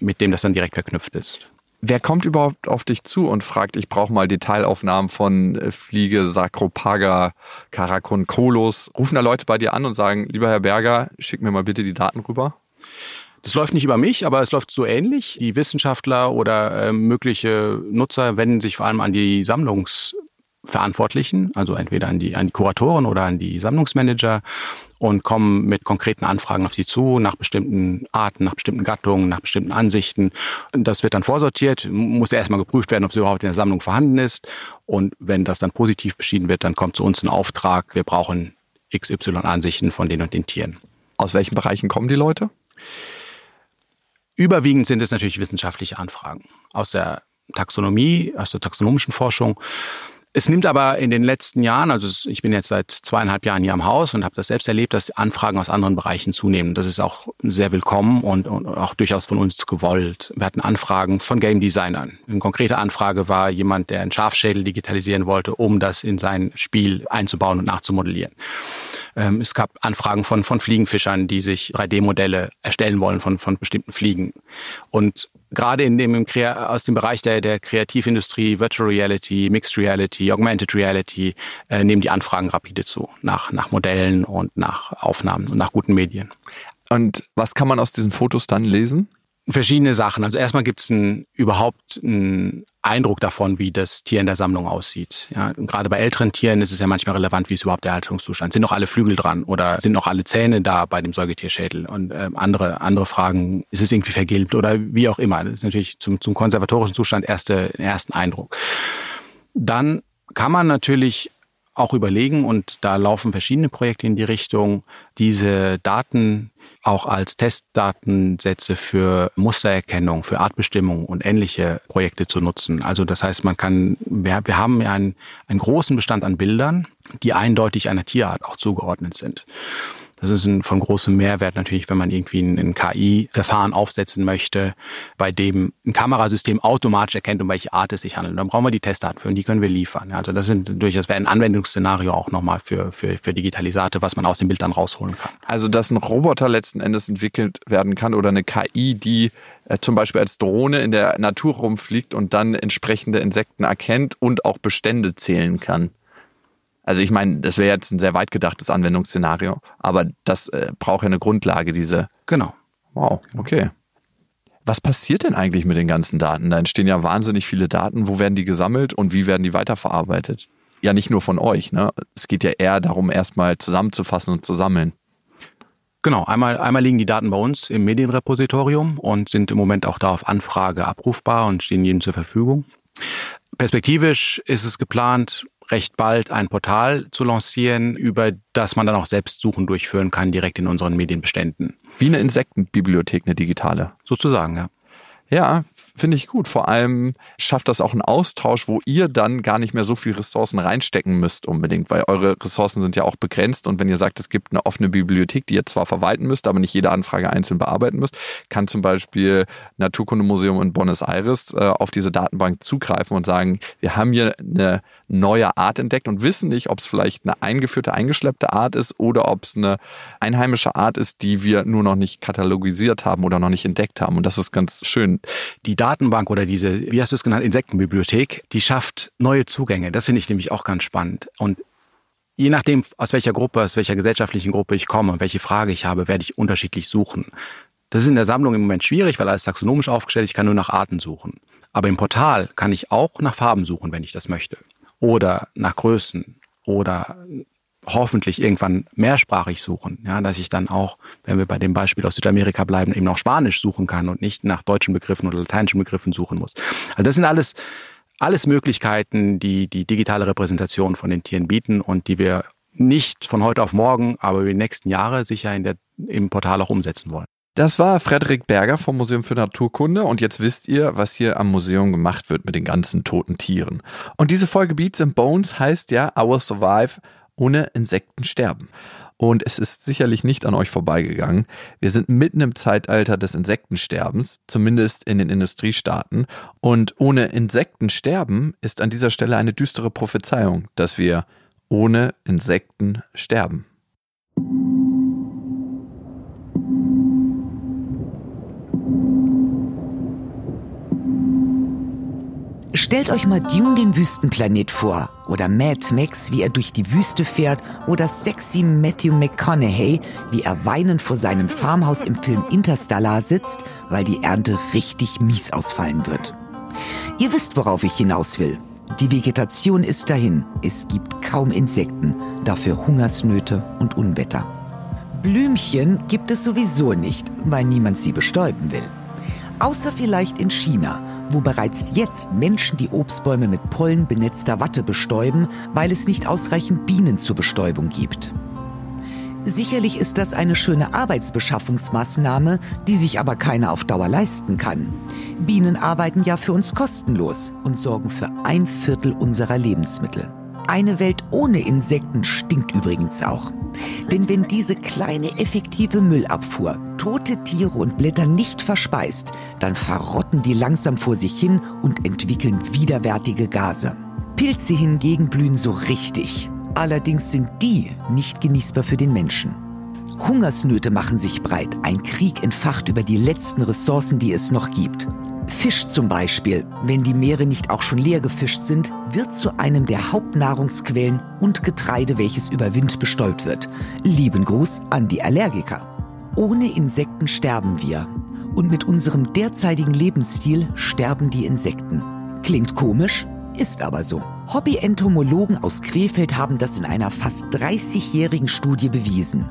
mit dem das dann direkt verknüpft ist. Wer kommt überhaupt auf dich zu und fragt, ich brauche mal Detailaufnahmen von äh, Fliege, Sacropaga, Caraconcolos? Rufen da Leute bei dir an und sagen, lieber Herr Berger, schick mir mal bitte die Daten rüber? Das läuft nicht über mich, aber es läuft so ähnlich. Die Wissenschaftler oder äh, mögliche Nutzer wenden sich vor allem an die Sammlungsverantwortlichen, also entweder an die, an die Kuratoren oder an die Sammlungsmanager und kommen mit konkreten Anfragen auf sie zu, nach bestimmten Arten, nach bestimmten Gattungen, nach bestimmten Ansichten. Das wird dann vorsortiert, muss erstmal geprüft werden, ob sie überhaupt in der Sammlung vorhanden ist. Und wenn das dann positiv beschieden wird, dann kommt zu uns ein Auftrag, wir brauchen XY Ansichten von den und den Tieren. Aus welchen Bereichen kommen die Leute? Überwiegend sind es natürlich wissenschaftliche Anfragen aus der Taxonomie, aus der taxonomischen Forschung. Es nimmt aber in den letzten Jahren, also ich bin jetzt seit zweieinhalb Jahren hier am Haus und habe das selbst erlebt, dass Anfragen aus anderen Bereichen zunehmen. Das ist auch sehr willkommen und, und auch durchaus von uns gewollt. Wir hatten Anfragen von Game Designern. Eine konkrete Anfrage war jemand, der einen Schafschädel digitalisieren wollte, um das in sein Spiel einzubauen und nachzumodellieren. Ähm, es gab Anfragen von, von Fliegenfischern, die sich 3D-Modelle erstellen wollen von, von bestimmten Fliegen. Und gerade in dem, im, aus dem Bereich der, der Kreativindustrie, Virtual Reality, Mixed Reality, Augmented Reality, äh, nehmen die Anfragen rapide zu nach, nach Modellen und nach Aufnahmen und nach guten Medien. Und was kann man aus diesen Fotos dann lesen? Verschiedene Sachen. Also erstmal gibt es überhaupt ein Eindruck davon, wie das Tier in der Sammlung aussieht. Ja, gerade bei älteren Tieren ist es ja manchmal relevant, wie ist überhaupt der Haltungszustand. Sind noch alle Flügel dran oder sind noch alle Zähne da bei dem Säugetierschädel? Und äh, andere, andere Fragen, ist es irgendwie vergilbt oder wie auch immer. Das ist natürlich zum, zum konservatorischen Zustand erste, ersten Eindruck. Dann kann man natürlich auch überlegen, und da laufen verschiedene Projekte in die Richtung, diese Daten auch als Testdatensätze für Mustererkennung, für Artbestimmung und ähnliche Projekte zu nutzen. Also das heißt, man kann, wir, wir haben ja einen, einen großen Bestand an Bildern, die eindeutig einer Tierart auch zugeordnet sind. Das ist ein, von großem Mehrwert natürlich, wenn man irgendwie ein, ein KI-Verfahren aufsetzen möchte, bei dem ein Kamerasystem automatisch erkennt, um welche Art es sich handelt. Dann brauchen wir die Testdaten für und die können wir liefern. Also das sind durchaus wäre ein Anwendungsszenario auch nochmal für, für, für Digitalisate, was man aus dem Bild dann rausholen kann. Also dass ein Roboter letzten Endes entwickelt werden kann oder eine KI, die äh, zum Beispiel als Drohne in der Natur rumfliegt und dann entsprechende Insekten erkennt und auch Bestände zählen kann. Also ich meine, das wäre jetzt ein sehr weit gedachtes Anwendungsszenario, aber das äh, braucht ja eine Grundlage, diese. Genau. Wow, okay. Was passiert denn eigentlich mit den ganzen Daten? Da entstehen ja wahnsinnig viele Daten. Wo werden die gesammelt und wie werden die weiterverarbeitet? Ja, nicht nur von euch. Ne? Es geht ja eher darum, erstmal zusammenzufassen und zu sammeln. Genau, einmal, einmal liegen die Daten bei uns im Medienrepositorium und sind im Moment auch da auf Anfrage abrufbar und stehen jedem zur Verfügung. Perspektivisch ist es geplant, recht bald ein Portal zu lancieren, über das man dann auch selbst Suchen durchführen kann, direkt in unseren Medienbeständen. Wie eine Insektenbibliothek, eine digitale. Sozusagen, ja. Ja, finde ich gut. Vor allem schafft das auch einen Austausch, wo ihr dann gar nicht mehr so viel Ressourcen reinstecken müsst unbedingt, weil eure Ressourcen sind ja auch begrenzt. Und wenn ihr sagt, es gibt eine offene Bibliothek, die ihr zwar verwalten müsst, aber nicht jede Anfrage einzeln bearbeiten müsst, kann zum Beispiel Naturkundemuseum in Buenos Aires äh, auf diese Datenbank zugreifen und sagen, wir haben hier eine neue Art entdeckt und wissen nicht, ob es vielleicht eine eingeführte, eingeschleppte Art ist oder ob es eine einheimische Art ist, die wir nur noch nicht katalogisiert haben oder noch nicht entdeckt haben. Und das ist ganz schön. Die Datenbank oder diese, wie hast du es genannt, Insektenbibliothek, die schafft neue Zugänge. Das finde ich nämlich auch ganz spannend. Und je nachdem, aus welcher Gruppe, aus welcher gesellschaftlichen Gruppe ich komme, welche Frage ich habe, werde ich unterschiedlich suchen. Das ist in der Sammlung im Moment schwierig, weil alles taxonomisch aufgestellt ist. Ich kann nur nach Arten suchen. Aber im Portal kann ich auch nach Farben suchen, wenn ich das möchte. Oder nach Größen. Oder hoffentlich irgendwann mehrsprachig suchen. Ja, dass ich dann auch, wenn wir bei dem Beispiel aus Südamerika bleiben, eben auch Spanisch suchen kann und nicht nach deutschen Begriffen oder lateinischen Begriffen suchen muss. Also das sind alles, alles Möglichkeiten, die die digitale Repräsentation von den Tieren bieten und die wir nicht von heute auf morgen, aber über die nächsten Jahre sicher in der, im Portal auch umsetzen wollen. Das war Frederik Berger vom Museum für Naturkunde und jetzt wisst ihr, was hier am Museum gemacht wird mit den ganzen toten Tieren. Und diese Folge Beats and Bones heißt ja Our Survive ohne Insekten sterben. Und es ist sicherlich nicht an euch vorbeigegangen. Wir sind mitten im Zeitalter des Insektensterbens, zumindest in den Industriestaaten. Und ohne Insektensterben ist an dieser Stelle eine düstere Prophezeiung, dass wir ohne Insekten sterben. Stellt euch mal Dune den Wüstenplanet vor oder Mad Max, wie er durch die Wüste fährt oder sexy Matthew McConaughey, wie er weinend vor seinem Farmhaus im Film Interstellar sitzt, weil die Ernte richtig mies ausfallen wird. Ihr wisst, worauf ich hinaus will. Die Vegetation ist dahin. Es gibt kaum Insekten, dafür Hungersnöte und Unwetter. Blümchen gibt es sowieso nicht, weil niemand sie bestäuben will. Außer vielleicht in China, wo bereits jetzt Menschen die Obstbäume mit Pollen benetzter Watte bestäuben, weil es nicht ausreichend Bienen zur Bestäubung gibt. Sicherlich ist das eine schöne Arbeitsbeschaffungsmaßnahme, die sich aber keiner auf Dauer leisten kann. Bienen arbeiten ja für uns kostenlos und sorgen für ein Viertel unserer Lebensmittel. Eine Welt ohne Insekten stinkt übrigens auch. Denn wenn diese kleine effektive Müllabfuhr tote Tiere und Blätter nicht verspeist, dann verrotten die langsam vor sich hin und entwickeln widerwärtige Gase. Pilze hingegen blühen so richtig. Allerdings sind die nicht genießbar für den Menschen. Hungersnöte machen sich breit. Ein Krieg entfacht über die letzten Ressourcen, die es noch gibt. Fisch zum Beispiel, wenn die Meere nicht auch schon leer gefischt sind, wird zu einem der Hauptnahrungsquellen und Getreide, welches über Wind bestäubt wird. Lieben Gruß an die Allergiker. Ohne Insekten sterben wir. Und mit unserem derzeitigen Lebensstil sterben die Insekten. Klingt komisch, ist aber so. Hobby-Entomologen aus Krefeld haben das in einer fast 30-jährigen Studie bewiesen.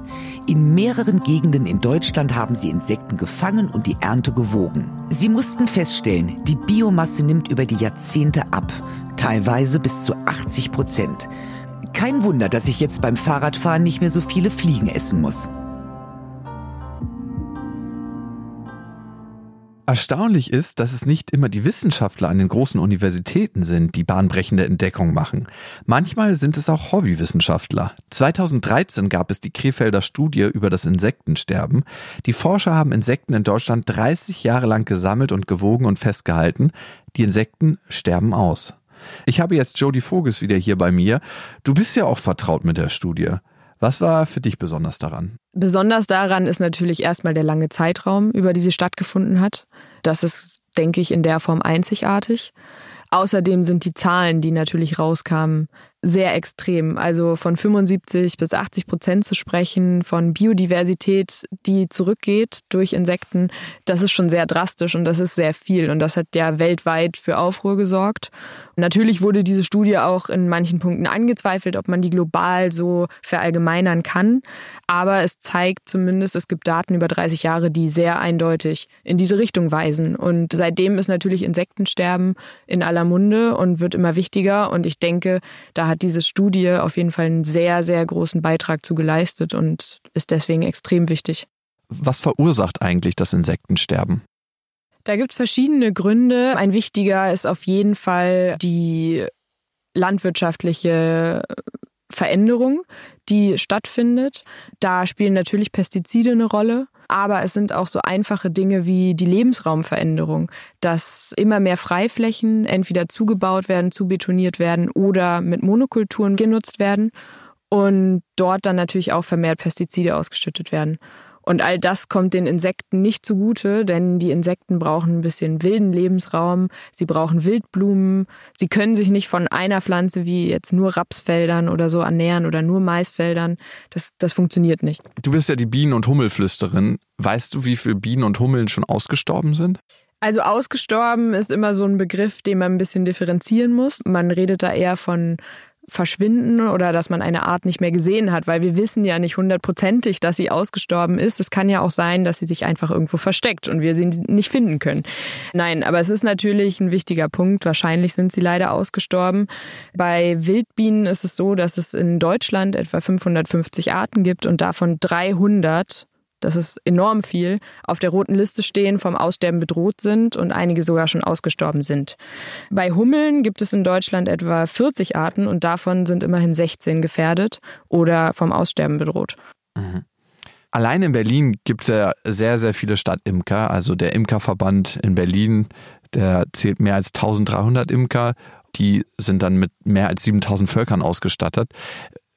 In mehreren Gegenden in Deutschland haben sie Insekten gefangen und die Ernte gewogen. Sie mussten feststellen, die Biomasse nimmt über die Jahrzehnte ab, teilweise bis zu 80 Prozent. Kein Wunder, dass ich jetzt beim Fahrradfahren nicht mehr so viele Fliegen essen muss. Erstaunlich ist, dass es nicht immer die Wissenschaftler an den großen Universitäten sind, die bahnbrechende Entdeckungen machen. Manchmal sind es auch Hobbywissenschaftler. 2013 gab es die Krefelder Studie über das Insektensterben. Die Forscher haben Insekten in Deutschland 30 Jahre lang gesammelt und gewogen und festgehalten. Die Insekten sterben aus. Ich habe jetzt Jodie Voges wieder hier bei mir. Du bist ja auch vertraut mit der Studie. Was war für dich besonders daran? Besonders daran ist natürlich erstmal der lange Zeitraum, über die sie stattgefunden hat. Das ist, denke ich, in der Form einzigartig. Außerdem sind die Zahlen, die natürlich rauskamen, sehr extrem. Also von 75 bis 80 Prozent zu sprechen, von Biodiversität, die zurückgeht durch Insekten, das ist schon sehr drastisch und das ist sehr viel. Und das hat ja weltweit für Aufruhr gesorgt. Natürlich wurde diese Studie auch in manchen Punkten angezweifelt, ob man die global so verallgemeinern kann. Aber es zeigt zumindest, es gibt Daten über 30 Jahre, die sehr eindeutig in diese Richtung weisen. Und seitdem ist natürlich Insektensterben in aller Munde und wird immer wichtiger. Und ich denke, da hat hat diese Studie auf jeden Fall einen sehr, sehr großen Beitrag zu geleistet und ist deswegen extrem wichtig. Was verursacht eigentlich das Insektensterben? Da gibt es verschiedene Gründe. Ein wichtiger ist auf jeden Fall die landwirtschaftliche Veränderung, die stattfindet. Da spielen natürlich Pestizide eine Rolle. Aber es sind auch so einfache Dinge wie die Lebensraumveränderung, dass immer mehr Freiflächen entweder zugebaut werden, zubetoniert werden oder mit Monokulturen genutzt werden und dort dann natürlich auch vermehrt Pestizide ausgeschüttet werden. Und all das kommt den Insekten nicht zugute, denn die Insekten brauchen ein bisschen wilden Lebensraum, sie brauchen Wildblumen, sie können sich nicht von einer Pflanze wie jetzt nur Rapsfeldern oder so ernähren oder nur Maisfeldern. Das, das funktioniert nicht. Du bist ja die Bienen- und Hummelflüsterin. Weißt du, wie viele Bienen und Hummeln schon ausgestorben sind? Also ausgestorben ist immer so ein Begriff, den man ein bisschen differenzieren muss. Man redet da eher von verschwinden oder dass man eine Art nicht mehr gesehen hat, weil wir wissen ja nicht hundertprozentig, dass sie ausgestorben ist. Es kann ja auch sein, dass sie sich einfach irgendwo versteckt und wir sie nicht finden können. Nein, aber es ist natürlich ein wichtiger Punkt. Wahrscheinlich sind sie leider ausgestorben. Bei Wildbienen ist es so, dass es in Deutschland etwa 550 Arten gibt und davon 300 das ist enorm viel, auf der roten Liste stehen, vom Aussterben bedroht sind und einige sogar schon ausgestorben sind. Bei Hummeln gibt es in Deutschland etwa 40 Arten und davon sind immerhin 16 gefährdet oder vom Aussterben bedroht. Mhm. Allein in Berlin gibt es ja sehr, sehr viele Stadtimker. Also der Imkerverband in Berlin, der zählt mehr als 1300 Imker. Die sind dann mit mehr als 7000 Völkern ausgestattet.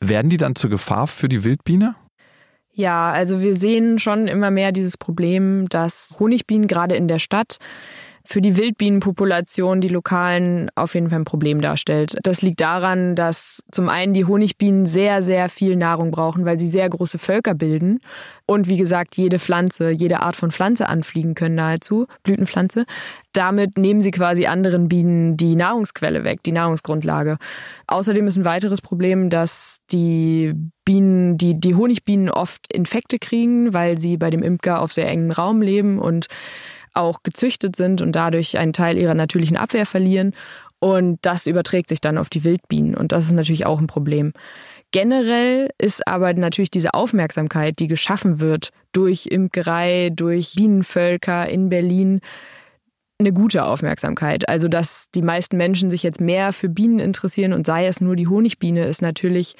Werden die dann zur Gefahr für die Wildbiene? Ja, also wir sehen schon immer mehr dieses Problem, dass Honigbienen gerade in der Stadt für die Wildbienenpopulation, die lokalen, auf jeden Fall ein Problem darstellt. Das liegt daran, dass zum einen die Honigbienen sehr, sehr viel Nahrung brauchen, weil sie sehr große Völker bilden und wie gesagt jede Pflanze, jede Art von Pflanze anfliegen können nahezu, Blütenpflanze. Damit nehmen sie quasi anderen Bienen die Nahrungsquelle weg, die Nahrungsgrundlage. Außerdem ist ein weiteres Problem, dass die Bienen, die, die Honigbienen oft Infekte kriegen, weil sie bei dem Imker auf sehr engem Raum leben und auch gezüchtet sind und dadurch einen Teil ihrer natürlichen Abwehr verlieren. Und das überträgt sich dann auf die Wildbienen. Und das ist natürlich auch ein Problem. Generell ist aber natürlich diese Aufmerksamkeit, die geschaffen wird durch Imkerei, durch Bienenvölker in Berlin, eine gute Aufmerksamkeit. Also, dass die meisten Menschen sich jetzt mehr für Bienen interessieren und sei es nur die Honigbiene, ist natürlich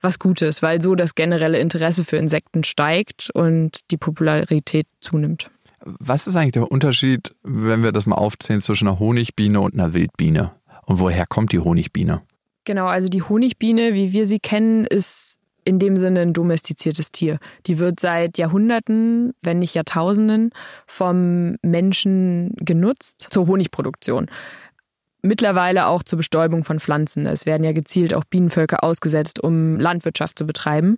was Gutes, weil so das generelle Interesse für Insekten steigt und die Popularität zunimmt. Was ist eigentlich der Unterschied, wenn wir das mal aufzählen, zwischen einer Honigbiene und einer Wildbiene? Und woher kommt die Honigbiene? Genau, also die Honigbiene, wie wir sie kennen, ist in dem Sinne ein domestiziertes Tier. Die wird seit Jahrhunderten, wenn nicht Jahrtausenden, vom Menschen genutzt zur Honigproduktion. Mittlerweile auch zur Bestäubung von Pflanzen. Es werden ja gezielt auch Bienenvölker ausgesetzt, um Landwirtschaft zu betreiben.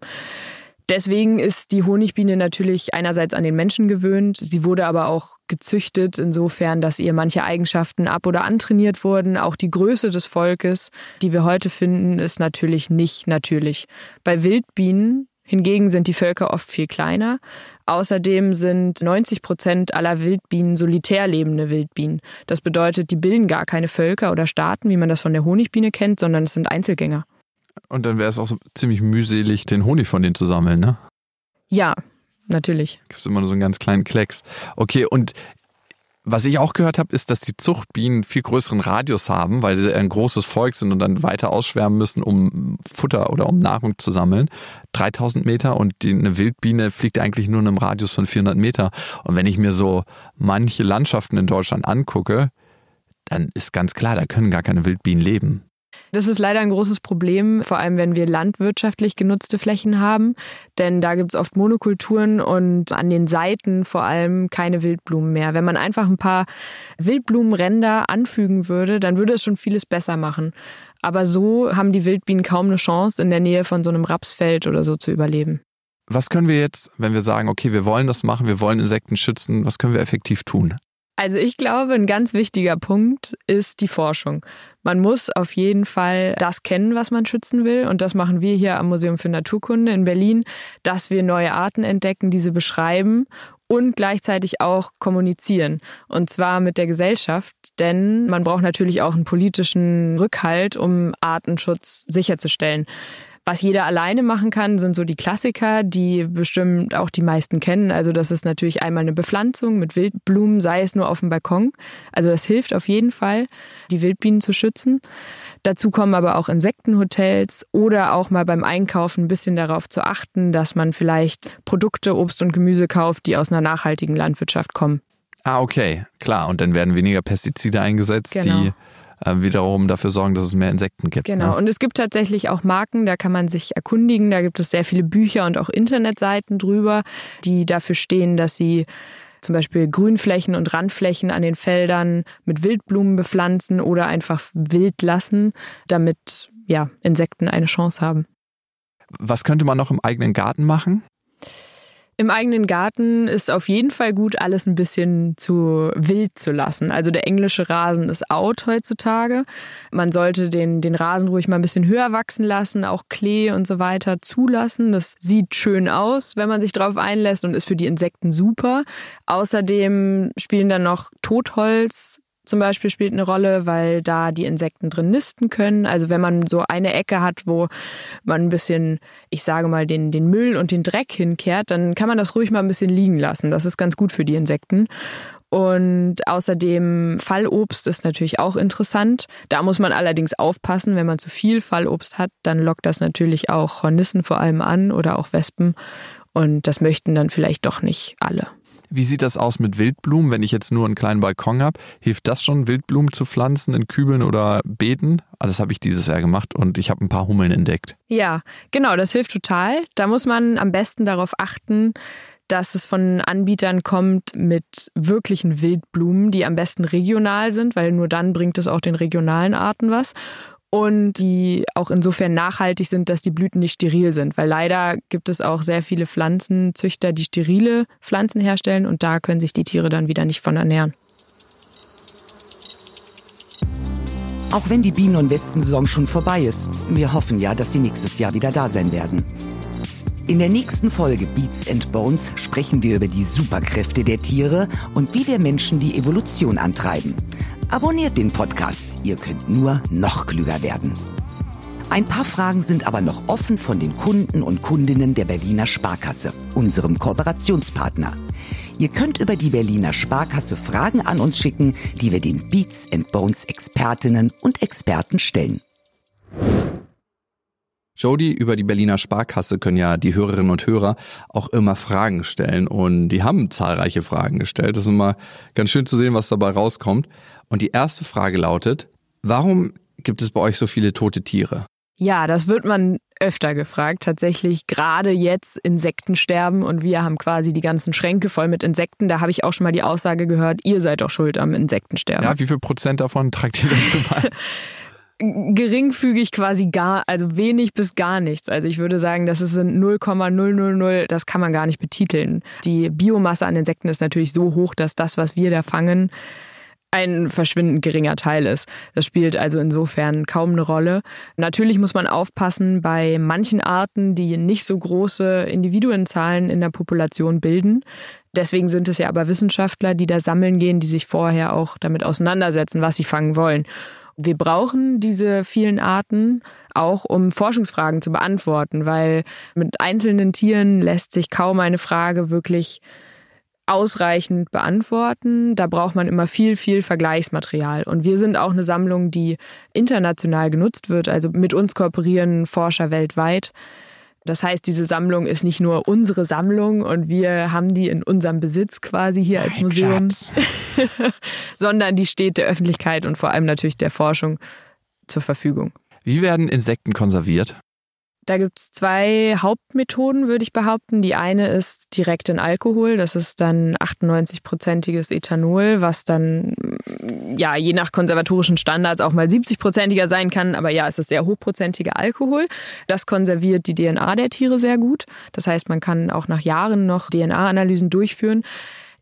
Deswegen ist die Honigbiene natürlich einerseits an den Menschen gewöhnt. Sie wurde aber auch gezüchtet, insofern, dass ihr manche Eigenschaften ab- oder antrainiert wurden. Auch die Größe des Volkes, die wir heute finden, ist natürlich nicht natürlich. Bei Wildbienen hingegen sind die Völker oft viel kleiner. Außerdem sind 90 Prozent aller Wildbienen solitär lebende Wildbienen. Das bedeutet, die bilden gar keine Völker oder Staaten, wie man das von der Honigbiene kennt, sondern es sind Einzelgänger. Und dann wäre es auch so ziemlich mühselig, den Honig von denen zu sammeln, ne? Ja, natürlich. Gibt es immer nur so einen ganz kleinen Klecks. Okay, und was ich auch gehört habe, ist, dass die Zuchtbienen einen viel größeren Radius haben, weil sie ein großes Volk sind und dann weiter ausschwärmen müssen, um Futter oder um Nahrung zu sammeln. 3000 Meter und die, eine Wildbiene fliegt eigentlich nur in einem Radius von 400 Meter. Und wenn ich mir so manche Landschaften in Deutschland angucke, dann ist ganz klar, da können gar keine Wildbienen leben. Das ist leider ein großes Problem, vor allem wenn wir landwirtschaftlich genutzte Flächen haben, denn da gibt es oft Monokulturen und an den Seiten vor allem keine Wildblumen mehr. Wenn man einfach ein paar Wildblumenränder anfügen würde, dann würde es schon vieles besser machen. Aber so haben die Wildbienen kaum eine Chance, in der Nähe von so einem Rapsfeld oder so zu überleben. Was können wir jetzt, wenn wir sagen, okay, wir wollen das machen, wir wollen Insekten schützen, was können wir effektiv tun? Also ich glaube, ein ganz wichtiger Punkt ist die Forschung. Man muss auf jeden Fall das kennen, was man schützen will. Und das machen wir hier am Museum für Naturkunde in Berlin, dass wir neue Arten entdecken, diese beschreiben und gleichzeitig auch kommunizieren. Und zwar mit der Gesellschaft, denn man braucht natürlich auch einen politischen Rückhalt, um Artenschutz sicherzustellen. Was jeder alleine machen kann, sind so die Klassiker, die bestimmt auch die meisten kennen. Also das ist natürlich einmal eine Bepflanzung mit Wildblumen, sei es nur auf dem Balkon. Also das hilft auf jeden Fall, die Wildbienen zu schützen. Dazu kommen aber auch Insektenhotels oder auch mal beim Einkaufen ein bisschen darauf zu achten, dass man vielleicht Produkte, Obst und Gemüse kauft, die aus einer nachhaltigen Landwirtschaft kommen. Ah, okay, klar. Und dann werden weniger Pestizide eingesetzt, Genau. die äh, wiederum dafür sorgen, dass es mehr Insekten gibt. Genau. Ne? Und es gibt tatsächlich auch Marken, da kann man sich erkundigen. Da gibt es sehr viele Bücher und auch Internetseiten drüber, die dafür stehen, dass sie zum Beispiel Grünflächen und Randflächen an den Feldern mit Wildblumen bepflanzen oder einfach wild lassen, damit ja, Insekten eine Chance haben. Was könnte man noch im eigenen Garten machen? Im eigenen Garten ist auf jeden Fall gut, alles ein bisschen zu wild zu lassen. Also der englische Rasen ist out heutzutage. Man sollte den, den Rasen ruhig mal ein bisschen höher wachsen lassen, auch Klee und so weiter zulassen. Das sieht schön aus, wenn man sich darauf einlässt und ist für die Insekten super. Außerdem spielen dann noch Totholz zum Beispiel spielt eine Rolle, weil da die Insekten drin nisten können. Also wenn man so eine Ecke hat, wo man ein bisschen, ich sage mal, den, den Müll und den Dreck hinkehrt, dann kann man das ruhig mal ein bisschen liegen lassen. Das ist ganz gut für die Insekten. Und außerdem Fallobst ist natürlich auch interessant. Da muss man allerdings aufpassen, wenn man zu viel Fallobst hat, dann lockt das natürlich auch Hornissen vor allem an oder auch Wespen. Und das möchten dann vielleicht doch nicht alle. Wie sieht das aus mit Wildblumen, wenn ich jetzt nur einen kleinen Balkon habe? Hilft das schon, Wildblumen zu pflanzen in Kübeln oder Beeten? Ah, Das habe ich dieses Jahr gemacht und ich habe ein paar Hummeln entdeckt. Ja, genau, das hilft total. Da muss man am besten darauf achten, dass es von Anbietern kommt mit wirklichen Wildblumen, die am besten regional sind, weil nur dann bringt es auch den regionalen Arten was. Und die auch insofern nachhaltig sind, dass die Blüten nicht steril sind. Weil leider gibt es auch sehr viele Pflanzenzüchter, die sterile Pflanzen herstellen und da können sich die Tiere dann wieder nicht von ernähren. Auch wenn die Bienen- und Wespensaison schon vorbei ist. Wir hoffen ja, dass sie nächstes Jahr wieder da sein werden. In der nächsten Folge Beats and Bones sprechen wir über die Superkräfte der Tiere und wie wir Menschen die Evolution antreiben. Abonniert den Podcast, ihr könnt nur noch klüger werden. Ein paar Fragen sind aber noch offen von den Kunden und Kundinnen der Berliner Sparkasse, unserem Kooperationspartner. Ihr könnt über die Berliner Sparkasse Fragen an uns schicken, die wir den Beats and Bones Expertinnen und Experten stellen. Jody, über die Berliner Sparkasse können ja die Hörerinnen und Hörer auch immer Fragen stellen und die haben zahlreiche Fragen gestellt. Das ist immer ganz schön zu sehen, was dabei rauskommt. Und die erste Frage lautet, warum gibt es bei euch so viele tote Tiere? Ja, das wird man öfter gefragt. Tatsächlich gerade jetzt Insektensterben und wir haben quasi die ganzen Schränke voll mit Insekten. Da habe ich auch schon mal die Aussage gehört, ihr seid doch schuld am Insektensterben. Ja, wie viel Prozent davon tragt ihr dazu bei? Geringfügig quasi gar, also wenig bis gar nichts. Also ich würde sagen, das sind 0,000, das kann man gar nicht betiteln. Die Biomasse an Insekten ist natürlich so hoch, dass das, was wir da fangen, ein verschwindend geringer Teil ist. Das spielt also insofern kaum eine Rolle. Natürlich muss man aufpassen bei manchen Arten, die nicht so große Individuenzahlen in der Population bilden. Deswegen sind es ja aber Wissenschaftler, die da sammeln gehen, die sich vorher auch damit auseinandersetzen, was sie fangen wollen. Wir brauchen diese vielen Arten auch, um Forschungsfragen zu beantworten, weil mit einzelnen Tieren lässt sich kaum eine Frage wirklich ausreichend beantworten. Da braucht man immer viel, viel Vergleichsmaterial. Und wir sind auch eine Sammlung, die international genutzt wird. Also mit uns kooperieren Forscher weltweit. Das heißt, diese Sammlung ist nicht nur unsere Sammlung und wir haben die in unserem Besitz quasi hier als Mein Museum, sondern die steht der Öffentlichkeit und vor allem natürlich der Forschung zur Verfügung. Wie werden Insekten konserviert? Da gibt es zwei Hauptmethoden, würde ich behaupten. Die eine ist direkt in Alkohol. Das ist dann 98-prozentiges Ethanol, was dann ja je nach konservatorischen Standards auch mal 70-prozentiger sein kann. Aber ja, es ist sehr hochprozentiger Alkohol. Das konserviert die DNA der Tiere sehr gut. Das heißt, man kann auch nach Jahren noch DNA-Analysen durchführen.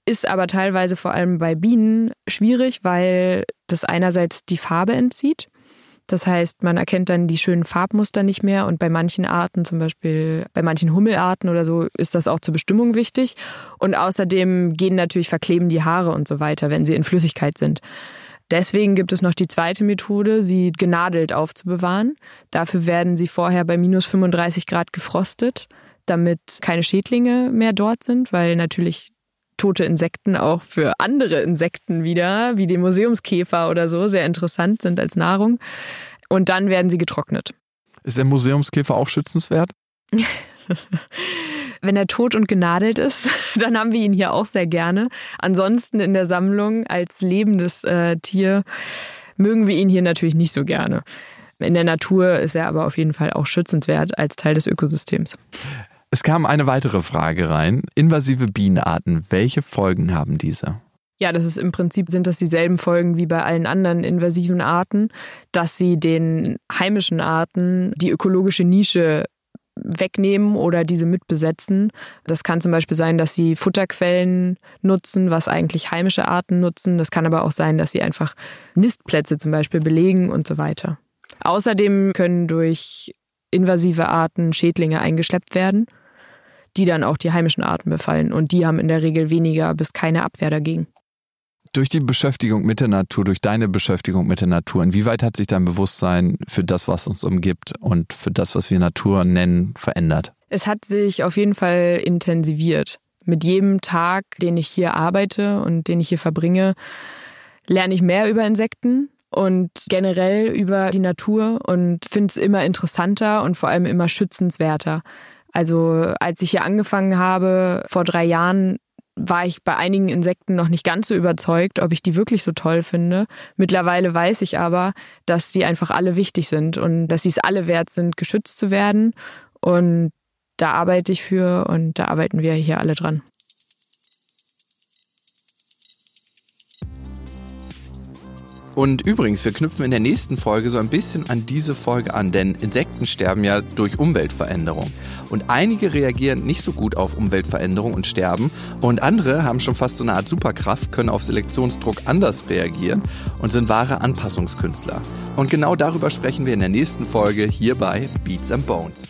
Ist aber teilweise vor allem bei Bienen schwierig, weil das einerseits die Farbe entzieht. Das heißt, man erkennt dann die schönen Farbmuster nicht mehr und bei manchen Arten, zum Beispiel bei manchen Hummelarten oder so, ist das auch zur Bestimmung wichtig. Und außerdem gehen natürlich verkleben die Haare und so weiter, wenn sie in Flüssigkeit sind. Deswegen gibt es noch die zweite Methode, sie genadelt aufzubewahren. Dafür werden sie vorher bei minus 35 Grad gefrostet, damit keine Schädlinge mehr dort sind, weil natürlich tote Insekten auch für andere Insekten wieder, wie den Museumskäfer oder so, sehr interessant sind als Nahrung. Und dann werden sie getrocknet. Ist der Museumskäfer auch schützenswert? Wenn er tot und genadelt ist, dann haben wir ihn hier auch sehr gerne. Ansonsten in der Sammlung als lebendes äh, Tier mögen wir ihn hier natürlich nicht so gerne. In der Natur ist er aber auf jeden Fall auch schützenswert als Teil des Ökosystems. Es kam eine weitere Frage rein. Invasive Bienenarten, welche Folgen haben diese? Ja, das ist im Prinzip sind das dieselben Folgen wie bei allen anderen invasiven Arten, dass sie den heimischen Arten die ökologische Nische wegnehmen oder diese mitbesetzen. Das kann zum Beispiel sein, dass sie Futterquellen nutzen, was eigentlich heimische Arten nutzen. Das kann aber auch sein, dass sie einfach Nistplätze zum Beispiel belegen und so weiter. Außerdem können durch invasive Arten Schädlinge eingeschleppt werden, die dann auch die heimischen Arten befallen. Und die haben in der Regel weniger bis keine Abwehr dagegen durch die Beschäftigung mit der Natur, durch deine Beschäftigung mit der Natur, inwieweit hat sich dein Bewusstsein für das, was uns umgibt und für das, was wir Natur nennen, verändert? Es hat sich auf jeden Fall intensiviert. Mit jedem Tag, den ich hier arbeite und den ich hier verbringe, lerne ich mehr über Insekten und generell über die Natur und finde es immer interessanter und vor allem immer schützenswerter. Also als ich hier angefangen habe, vor drei Jahren, war ich bei einigen Insekten noch nicht ganz so überzeugt, ob ich die wirklich so toll finde. Mittlerweile weiß ich aber, dass die einfach alle wichtig sind und dass sie es alle wert sind, geschützt zu werden. Und da arbeite ich für und da arbeiten wir hier alle dran. Und übrigens, wir knüpfen in der nächsten Folge so ein bisschen an diese Folge an, denn Insekten sterben ja durch Umweltveränderung. Und einige reagieren nicht so gut auf Umweltveränderung und sterben. Und andere haben schon fast so eine Art Superkraft, können auf Selektionsdruck anders reagieren und sind wahre Anpassungskünstler. Und genau darüber sprechen wir in der nächsten Folge hier bei Beats and Bones.